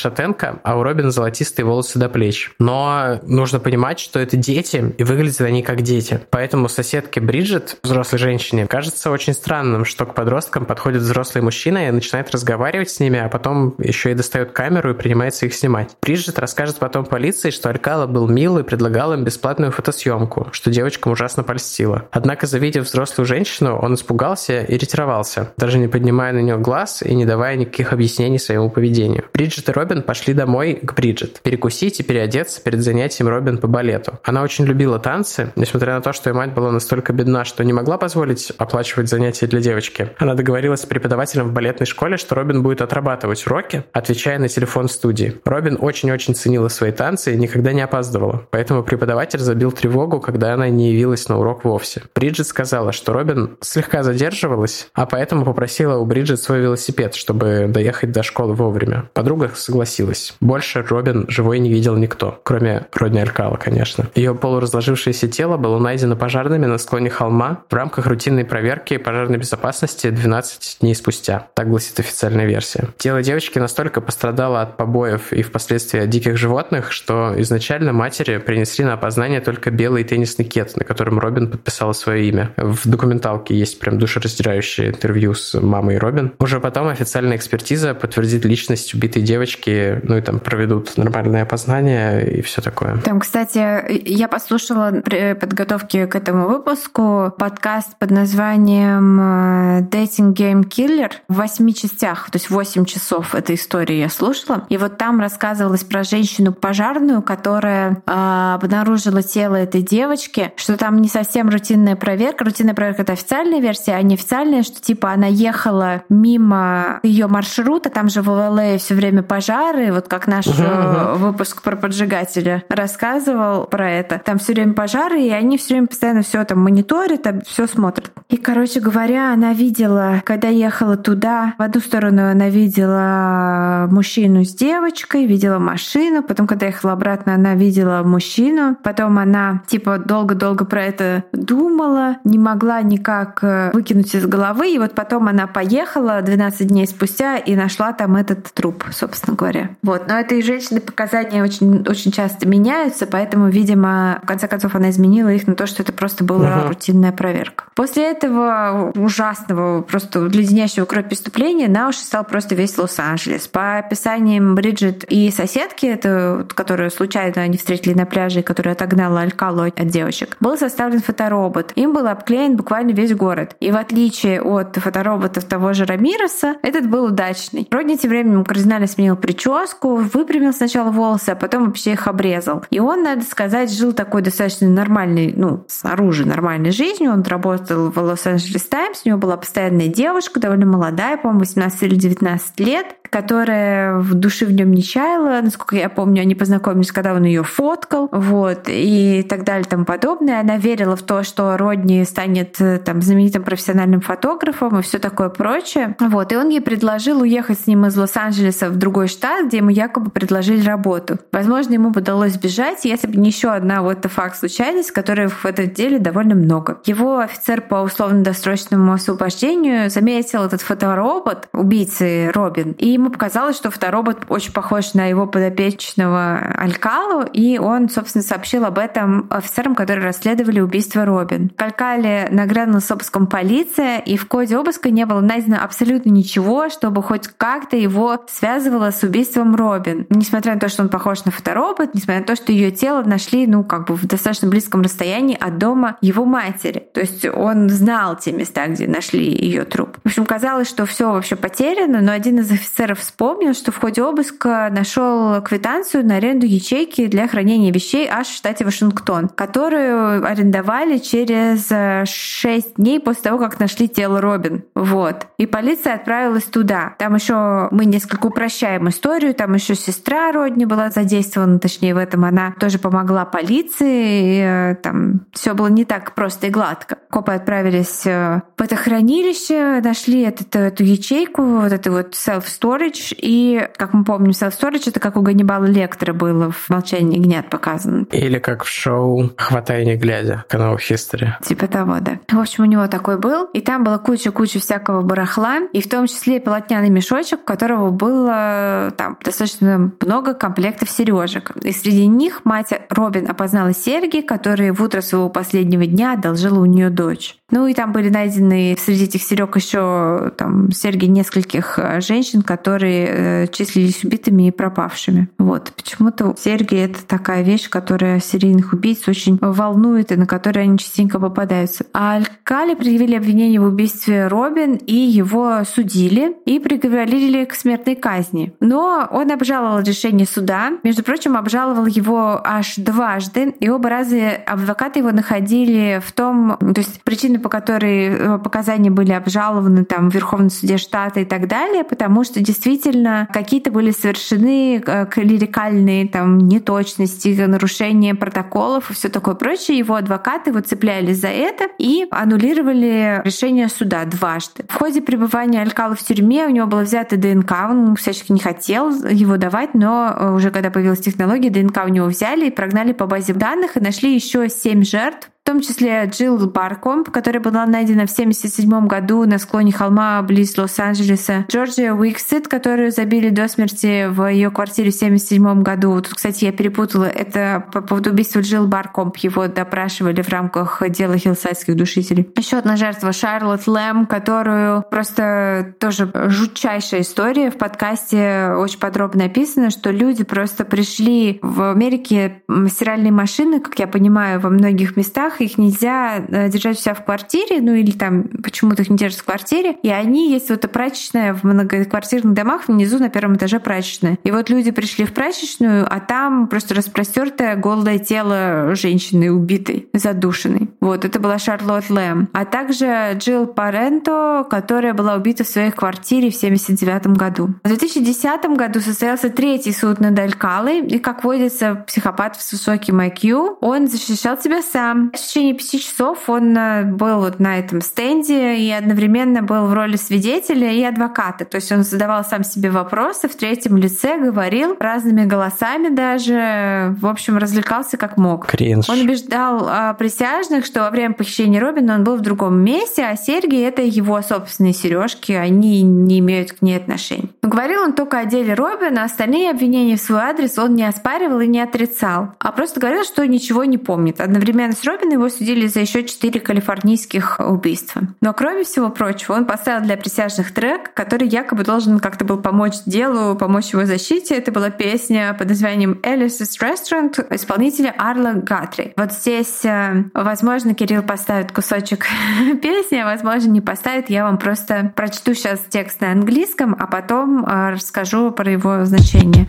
шатенка, а у Робин золотистые волосы до плеч. Но нужно понимать, что это дети, и выглядят они как дети. Поэтому соседке Бриджит, взрослой женщине, кажется очень странным, что к подросткам подходит взрослый мужчина и начинает разговаривать с ними, а потом еще и достает камеру и принимается их снимать. Бриджит расскажет потом полиции, что Алькала был мил и предлагал им бесплатную фотосъемку, что девочкам ужасно польстило. Однако, завидев взрослую женщину, он испугался и ретировался, даже не поднимая на нее глаз и не давая никаких объяснений своему поведению. Бриджит и Робин пошли домой к Бриджит. Перекусить и переодеться перед занятием Робин по балету. Она очень любила танцы, несмотря на то, что ее мать была настолько бедна, что не могла позволить оплачивать занятия для девочки. Она договорилась с преподавателем в балетной школе, что Робин будет отрабатывать уроки, отвечая на телефон в студии. Робин очень-очень ценила свои танцы и никогда не опаздывала, поэтому преподаватель забил тревогу, когда она не явилась на урок вовсе. Бриджит сказала, что Робин слегка задерживалась, а поэтому попросила у Бриджит свой велосипед, чтобы доехать до школы вовремя. Подруга согласилась. Больше Робин живой не видел никто, кроме Родни исчезала, конечно. Ее полуразложившееся тело было найдено пожарными на склоне холма в рамках рутинной проверки пожарной безопасности 12 дней спустя. Так гласит официальная версия. Тело девочки настолько пострадало от побоев и впоследствии от диких животных, что изначально матери принесли на опознание только белый теннисный кет, на котором Робин подписала свое имя. В документалке есть прям душераздирающее интервью с мамой Робин. Уже потом официальная экспертиза подтвердит личность убитой девочки, ну и там проведут нормальное опознание и все такое. Там, кстати, я послушала при подготовке к этому выпуску подкаст под названием э, Dating Game Killer в восьми частях, то есть восемь часов этой истории я слушала. И вот там рассказывалось про женщину пожарную, которая э, обнаружила тело этой девочки, что там не совсем рутинная проверка. Рутинная проверка — это официальная версия, а неофициальная, что типа она ехала мимо ее маршрута, там же в ЛЛА все время пожары, вот как наш uh-huh, выпуск про поджигателя рассказывал про это. Там все время пожары, и они все время постоянно все там мониторят, все смотрят. И, короче говоря, она видела, когда ехала туда, в одну сторону она видела мужчину с девочкой, видела машину, потом, когда ехала обратно, она видела мужчину, потом она, типа, долго-долго про это думала, не могла никак э, выкинуть из головы, и вот потом она поехала 12 дней спустя и нашла там этот труп, собственно говоря. Вот. Но этой женщины показания очень, очень часто меняются, поэтому, видимо, в конце концов она изменила их на то, что это просто была угу. рутинная проверка. После этого ужасного, просто леденящего кровь преступления на уши стал просто весь Лос-Анджелес. По описаниям Бриджит и соседки, это, которую случайно они встретили на пляже, которая отогнала Алькалу от девочек, был составлен фоторобот. Им был обклеен буквально весь город. И в отличие от фотороботов того же Рамироса, этот был удачный. Родни тем временем кардинально сменил прическу, выпрямил сначала волосы, а потом вообще их обрезал. И он, надо сказать, жил такой достаточно нормальной, ну, снаружи нормальной жизнью. Он работал в Лос-Анджелес Таймс, у него была постоянная девушка, довольно молодая, по-моему, 18 или 19 лет, которая в души в нем не чаяла. Насколько я помню, они познакомились, когда он ее фоткал, вот, и так далее и тому подобное. Она верила в то, что Родни станет э, там знаменитым профессиональным фотографом и все такое прочее. Вот, и он ей предложил уехать с ним из Лос-Анджелеса в другой штат, где ему якобы предложили работу. Возможно, ему бы удалось сбежать, если бы не еще одна вот эта факт случайность, которой в этом деле довольно много. Его офицер по условно-досрочному освобождению заметил этот фоторобот убийцы Робин, и ему показалось, что фоторобот очень похож на его подопечного Алькалу, и он, собственно, сообщил об этом офицерам, которые расследовали убийство Робин. К Алькале нагрянула с обыском полиция, и в коде обыска не было найдено абсолютно ничего, чтобы хоть как-то его связывало с убийством Робин. Несмотря на то, что он похож на фоторобот, несмотря на то, что ее тело нашли, ну, как бы в достаточно близком расстоянии от дома его матери. То есть он знал те места, где нашли ее труп. В общем, казалось, что все вообще потеряно, но один из офицеров вспомнил, что в ходе обыска нашел квитанцию на аренду ячейки для хранения вещей аж в штате Вашингтон, которую арендовали через 6 дней после того, как нашли тело Робин. Вот. И полиция отправилась туда. Там еще мы несколько упрощаем историю, там еще сестра Родни была задействована, точнее в этом она тоже помогла полиции, и, э, там все было не так просто и гладко. Копы отправились э, в это хранилище, нашли этот, эту ячейку, вот эту вот self-storage, и, как мы помним, self-storage — это как у Ганнибала Лектора было в «Молчании ягнят» показано. Или как в шоу «Хватай не глядя» канал History. Типа того, да. В общем, у него такой был, и там была куча-куча всякого барахла, и в том числе полотняный мешочек, у которого было там достаточно много комплектов сережек. И среди них мать Робин опознала серьги, которые в утро своего последнего дня одолжила у нее дочь. Ну и там были найдены среди этих серег еще там серьги нескольких э, женщин, которые э, числились убитыми и пропавшими. Вот. Почему-то серьги — это такая вещь, которая серийных убийц очень волнует и на которые они частенько попадаются. А Алькали предъявили обвинение в убийстве Робин и его судили и приговорили к смертной казни. Но он обжаловал решение суда. Между прочим, обжаловал его аж дважды, и оба раза адвокаты его находили в том... То есть причина причины, по которой э, показания были обжалованы там в Верховном суде штата и так далее, потому что действительно какие-то были совершены э, клерикальные там неточности, нарушения протоколов и все такое прочее. Его адвокаты вот цеплялись за это и аннулировали решение суда дважды. В ходе пребывания Алькала в тюрьме у него было взято ДНК, он всячески не хотел его давать, но э, уже когда появилась технология, ДНК у него взяли и прогнали по базе данных и нашли еще семь жертв в том числе Джилл Баркомп, которая была найдена в 1977 году на склоне холма близ Лос-Анджелеса, Джорджия Уиксет, которую забили до смерти в ее квартире в 1977 году. Тут, кстати, я перепутала, это по поводу убийства Джилл Баркомп. Его допрашивали в рамках дела хиллсайдских душителей. Еще одна жертва Шарлотт Лэм, которую просто тоже жутчайшая история. В подкасте очень подробно описано, что люди просто пришли в Америке стиральные машины, как я понимаю, во многих местах местах их нельзя э, держать у себя в квартире, ну или там почему-то их не держат в квартире, и они есть вот прачечная в многоквартирных домах, внизу на первом этаже прачечная. И вот люди пришли в прачечную, а там просто распростертое голое тело женщины убитой, задушенной. Вот, это была Шарлотт Лэм. А также Джилл Паренто, которая была убита в своей квартире в 79 году. В 2010 году состоялся третий суд над Алькалой, и, как водится, психопат с высоким IQ, он защищал себя сам, в течение пяти часов он э, был вот на этом стенде и одновременно был в роли свидетеля и адвоката. То есть он задавал сам себе вопросы в третьем лице, говорил разными голосами даже. В общем, развлекался как мог. Кринж. Он убеждал а, присяжных, что во время похищения Робина он был в другом месте, а серьги — это его собственные сережки, они не имеют к ней отношения. Но говорил он только о деле Робина, а остальные обвинения в свой адрес он не оспаривал и не отрицал, а просто говорил, что ничего не помнит. Одновременно с Робином его судили за еще четыре калифорнийских убийства. Но кроме всего прочего, он поставил для присяжных трек, который якобы должен как-то был помочь делу, помочь его защите. Это была песня под названием Alice's Restaurant исполнителя Арла Гатри. Вот здесь, э, возможно, Кирилл поставит кусочек [LAUGHS] песни, а возможно, не поставит. Я вам просто прочту сейчас текст на английском, а потом э, расскажу про его значение.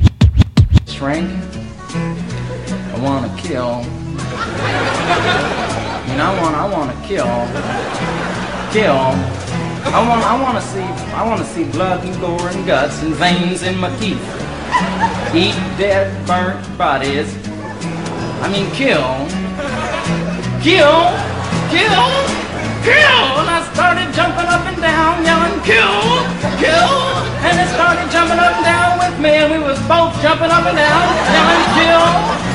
Kill. I want, I want to see, I want to see blood and gore and guts and veins in my teeth. Eat dead, burnt bodies. I mean, kill, kill, kill, kill. And I started jumping up and down, yelling, kill, kill. And it started jumping up and down with me, and we was both jumping up and down, yelling, kill.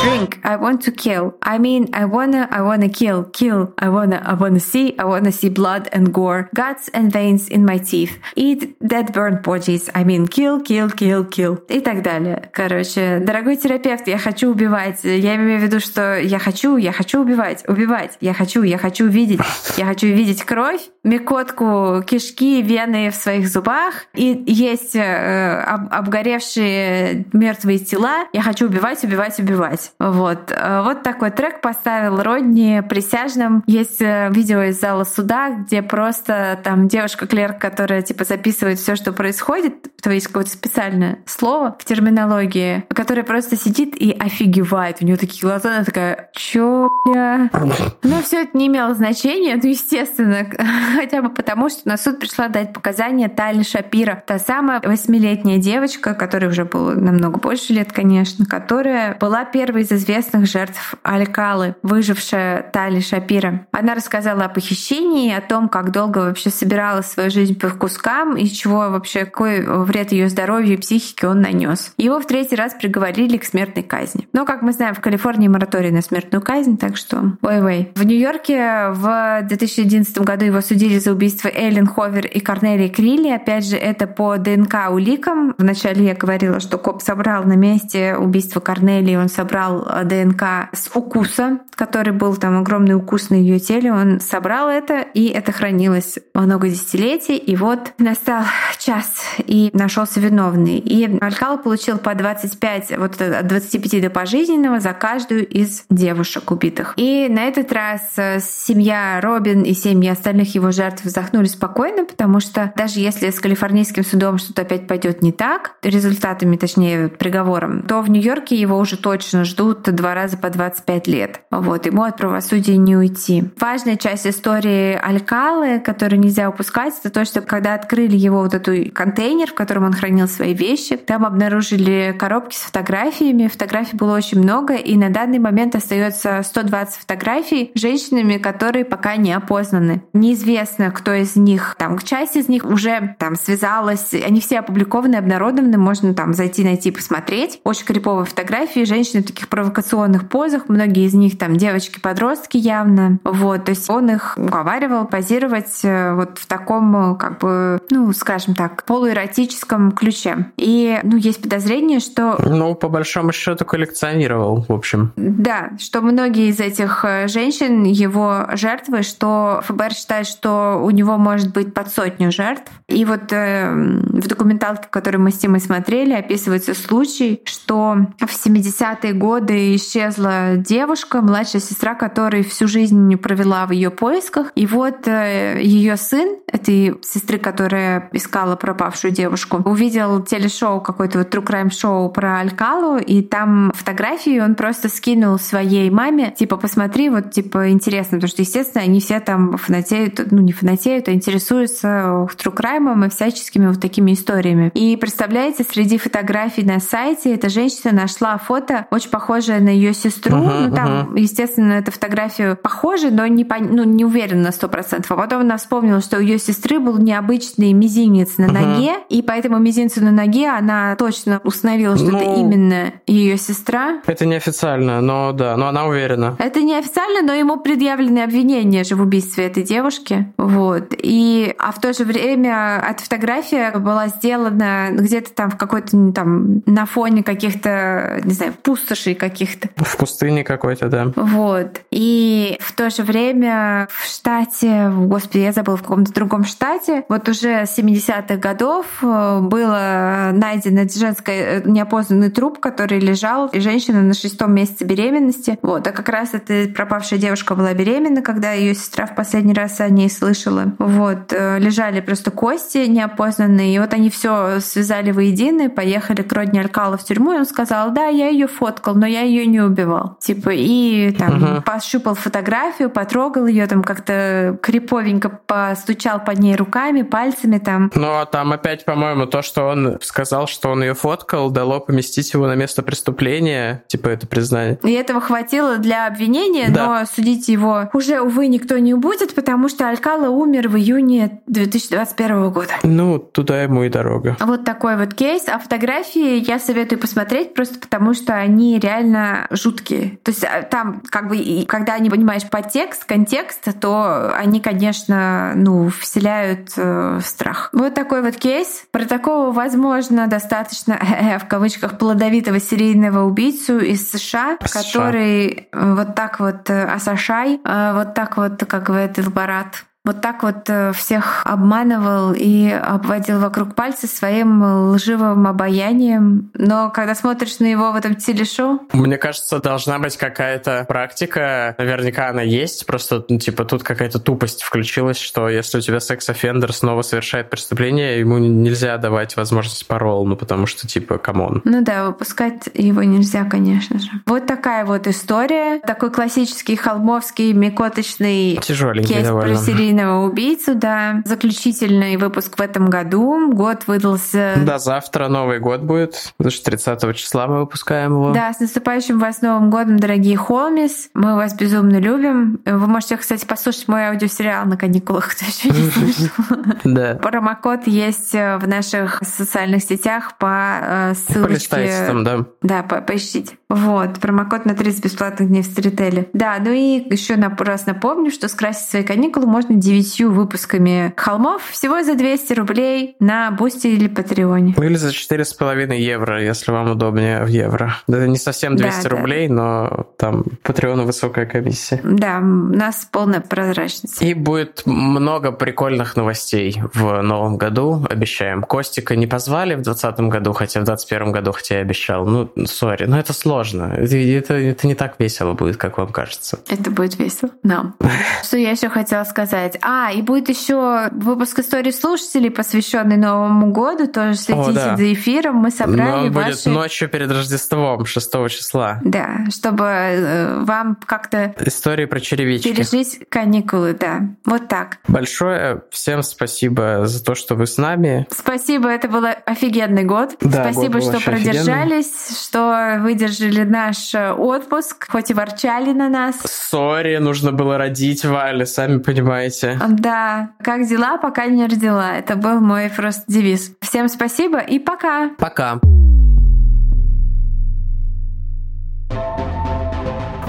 Shrink. I want to kill. I mean, I wanna, I wanna kill, kill. I wanna, I wanna see, I wanna see blood and gore, guts and veins in my teeth. Eat dead burnt bodies. I mean, kill, kill, kill, kill. И так далее. Короче, дорогой терапевт, я хочу убивать. Я имею в виду, что я хочу, я хочу убивать, убивать. Я хочу, я хочу видеть. Я хочу видеть кровь, мекотку, кишки, вены в своих зубах. И есть э, об, обгоревшие мертвые тела. Я хочу убивать, убивать, убивать. Вот. Э, вот такой трек поставил Родни присяжным. Есть э, видео из зала суда, где просто там девушка-клерк, которая типа записывает все, что происходит, то есть какое-то специальное слово в терминологии, которая просто сидит и офигевает. У нее такие глаза, она такая, чё, бля? [LAUGHS] Но все это не имело значения, ну, естественно, [LAUGHS] хотя бы потому, что на суд пришла дать показания Тали Шапира, та самая восьмилетняя девочка, которой уже было намного больше лет, конечно, которая была первой из известных жертв Алькалы, выжившая Тали Шапира. Она рассказала о похищении, о том, как долго вообще собирала свою жизнь по кускам и чего вообще, какой вред ее здоровью и психике он нанес. Его в третий раз приговорили к смертной казни. Но, как мы знаем, в Калифорнии мораторий на смертную казнь, так что ой-ой. В Нью-Йорке в 2011 году его судили за убийство Эллен Ховер и Корнелии Крилли. Опять же, это по ДНК уликам. Вначале я говорила, что коп собрал на месте убийства Корнелии, он собрал э, ДНК с укуса, который был там огромный укус на ее теле. Он собрал это, и это хранилось много десятилетий. И вот настал час, и нашелся виновный. И Алькала получил по 25, вот от 25 до пожизненного за каждую из девушек убитых. И на этот раз э, семья Робин и семьи остальных его жертв вздохнули спокойно, потому что даже если с калифорнийским судом что-то опять пойдет не так, результатами, точнее, приговором, то в Нью-Йорке его уже точно ждут два раза по 25 лет. Вот, ему от правосудия не уйти. Важная часть истории Алькалы, которую нельзя упускать, это то, что когда открыли его вот эту контейнер, в котором он хранил свои вещи, там обнаружили коробки с фотографиями. Фотографий было очень много, и на данный момент остается 120 фотографий с женщинами, которые пока не опознаны. Неизвестно, кто из них, там, часть из них уже там связалась, они все опубликованы, обнародованы, можно там зайти, найти, посмотреть. Очень криповые фотографии, женщины в таких провокационных позах, многие из них там девочки-подростки явно. Вот, то есть он их уговаривал позировать э, вот в таком, как бы, ну, скажем так, полуэротическом ключе. И, ну, есть подозрение, что... Ну, по большому счету коллекционировал, в общем. Да, что многие из этих э, женщин его жертвы, что ФБР считает, что у него может быть под сотню жертв. И вот э, в документалке, которую мы с Тимой смотрели, описывается случай, что в 70-е годы исчезла девушка, младшая сестра которой всю жизнь провела в ее поисках. И вот э, ее сын, этой сестры, которая искала пропавшую девушку, увидел телешоу, какое-то вот true crime шоу про Алькалу, и там фотографии он просто скинул своей маме, типа, посмотри, вот, типа, интересно, потому что, естественно, они все там фанатеют, ну, не фанатеют, а интересуются true crime и всяческими вот такими историями. И представляете, среди фотографий на сайте эта женщина нашла фото, очень похожее на ее сестру, uh-huh, ну, там, uh-huh. естественно, эта фотография похожа, но не, ну, не уверена на сто процентов. А потом она вспомнила, что у ее сестры был необычный мизинец на uh-huh. ноге, и поэтому мизинцу на ноге она точно установила, что ну, это именно ее сестра. Это неофициально, но да, но она уверена. Это неофициально, но ему предъявлены обвинения же в убийстве этой девушки. Вот. И, а в то же время эта фотография была сделана где-то там в какой-то там на фоне каких-то, не знаю, пустошей каких-то. В пустыне какой-то, да. Вот. И в то же время в штате, господи, я забыла, в каком-то другом штате, вот уже 70-х годов э, было найдено женское э, неопознанный труп, который лежал, и женщина на шестом месяце беременности. Вот. А как раз эта пропавшая девушка была беременна, когда ее сестра в последний раз о ней слышала. Вот. Э, лежали просто кости неопознанные, и вот они все связали воедино, и поехали к родне Алькала в тюрьму, и он сказал, да, я ее фоткал, но я ее не убивал. Типа, и там угу. пощупал фотографию, потрогал ее, там как-то криповенько постучал под ней руками, пальцами там. Ну, а там опять, по-моему, то, что он сказал, что он ее фоткал, дало поместить его на место преступления, типа это признание. И этого хватило для обвинения, да. но судить его уже, увы, никто не будет, потому что Алькала умер в июне 2021 года. Ну, туда ему и дорога. Вот такой вот кейс. А фотографии я советую посмотреть просто потому, что они реально жуткие. То есть а, там как бы, когда не понимаешь подтекст, контекст, то они, конечно, ну, вселяют э, страх. Вот такой вот кейс. Про такого, возможно, достаточно [LAUGHS] в кавычках плодовитого серийного убийцу из США, США. который вот так вот э, Асашай, э, вот так вот, как говорит Илбарат, вот так вот э, всех обманывал и обводил вокруг пальца своим лживым обаянием. Но когда смотришь на его в этом телешоу... Мне кажется, должна быть какая-то практика, наверняка она есть, просто, ну, типа, тут какая-то тупость включилась, что если у тебя sex offender снова совершает преступление, ему нельзя давать возможность parole, ну, потому что, типа, come on. Ну да, выпускать его нельзя, конечно же. Вот такая вот история. Такой классический холмовский мякоточный Тяжеленький кейс довольно. про серийного убийцу, да. Заключительный выпуск в этом году. Год выдался... Да, завтра Новый год будет, потому что 30 числа мы выпускаем его. Да, с наступающим вас Новым годом, дорогие Холмис. Мы вас безумно любим. Вы можете, кстати, послушать мой аудиосериал на каникулах, [LAUGHS] кто еще не слышал. [LAUGHS] Да. Промокод есть в наших социальных сетях по э, ссылочке. там, да. Да, поищите. Вот, промокод на 30 бесплатных дней в Сторителе. Да, ну и еще раз напомню, что скрасить свои каникулы можно девятью выпусками холмов всего за 200 рублей на Бусти или Патреоне. Ну или за четыре с половиной евро, если вам удобнее в евро. Это не совсем 200 да, рублей, да. но там Патреону высокая комиссия. Да, у нас полная прозрачность. И будет много прикольных новостей в новом году, обещаем. Костика не позвали в 2020 году, хотя в 2021 году, хотя я обещал. Ну, сори, но это сложно. Это, это, это не так весело будет, как вам кажется. Это будет весело, да. [LAUGHS] Что я еще хотела сказать? А, и будет еще выпуск истории слушателей, посвященный Новому году. Тоже следите О, да. за эфиром. Мы собрали Но он ваши... будет ночью перед Рождеством, 6 числа. Да, чтобы э, вам как-то... Истории про черевички. Пережить каникулы, да. Вот так. Большое всем спасибо за то, что вы с нами. Спасибо, это был офигенный год. Да, спасибо, год что продержались, офигенный. что выдержали наш отпуск, хоть и ворчали на нас. Сори, нужно было родить Вале, сами понимаете. Да, как дела, пока не родила. Это был мой просто девиз. Всем спасибо и пока. Пока.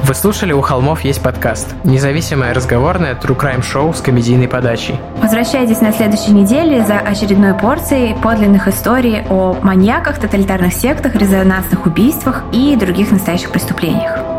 Вы слушали «У холмов есть подкаст» – независимое разговорное true crime шоу с комедийной подачей. Возвращайтесь на следующей неделе за очередной порцией подлинных историй о маньяках, тоталитарных сектах, резонансных убийствах и других настоящих преступлениях.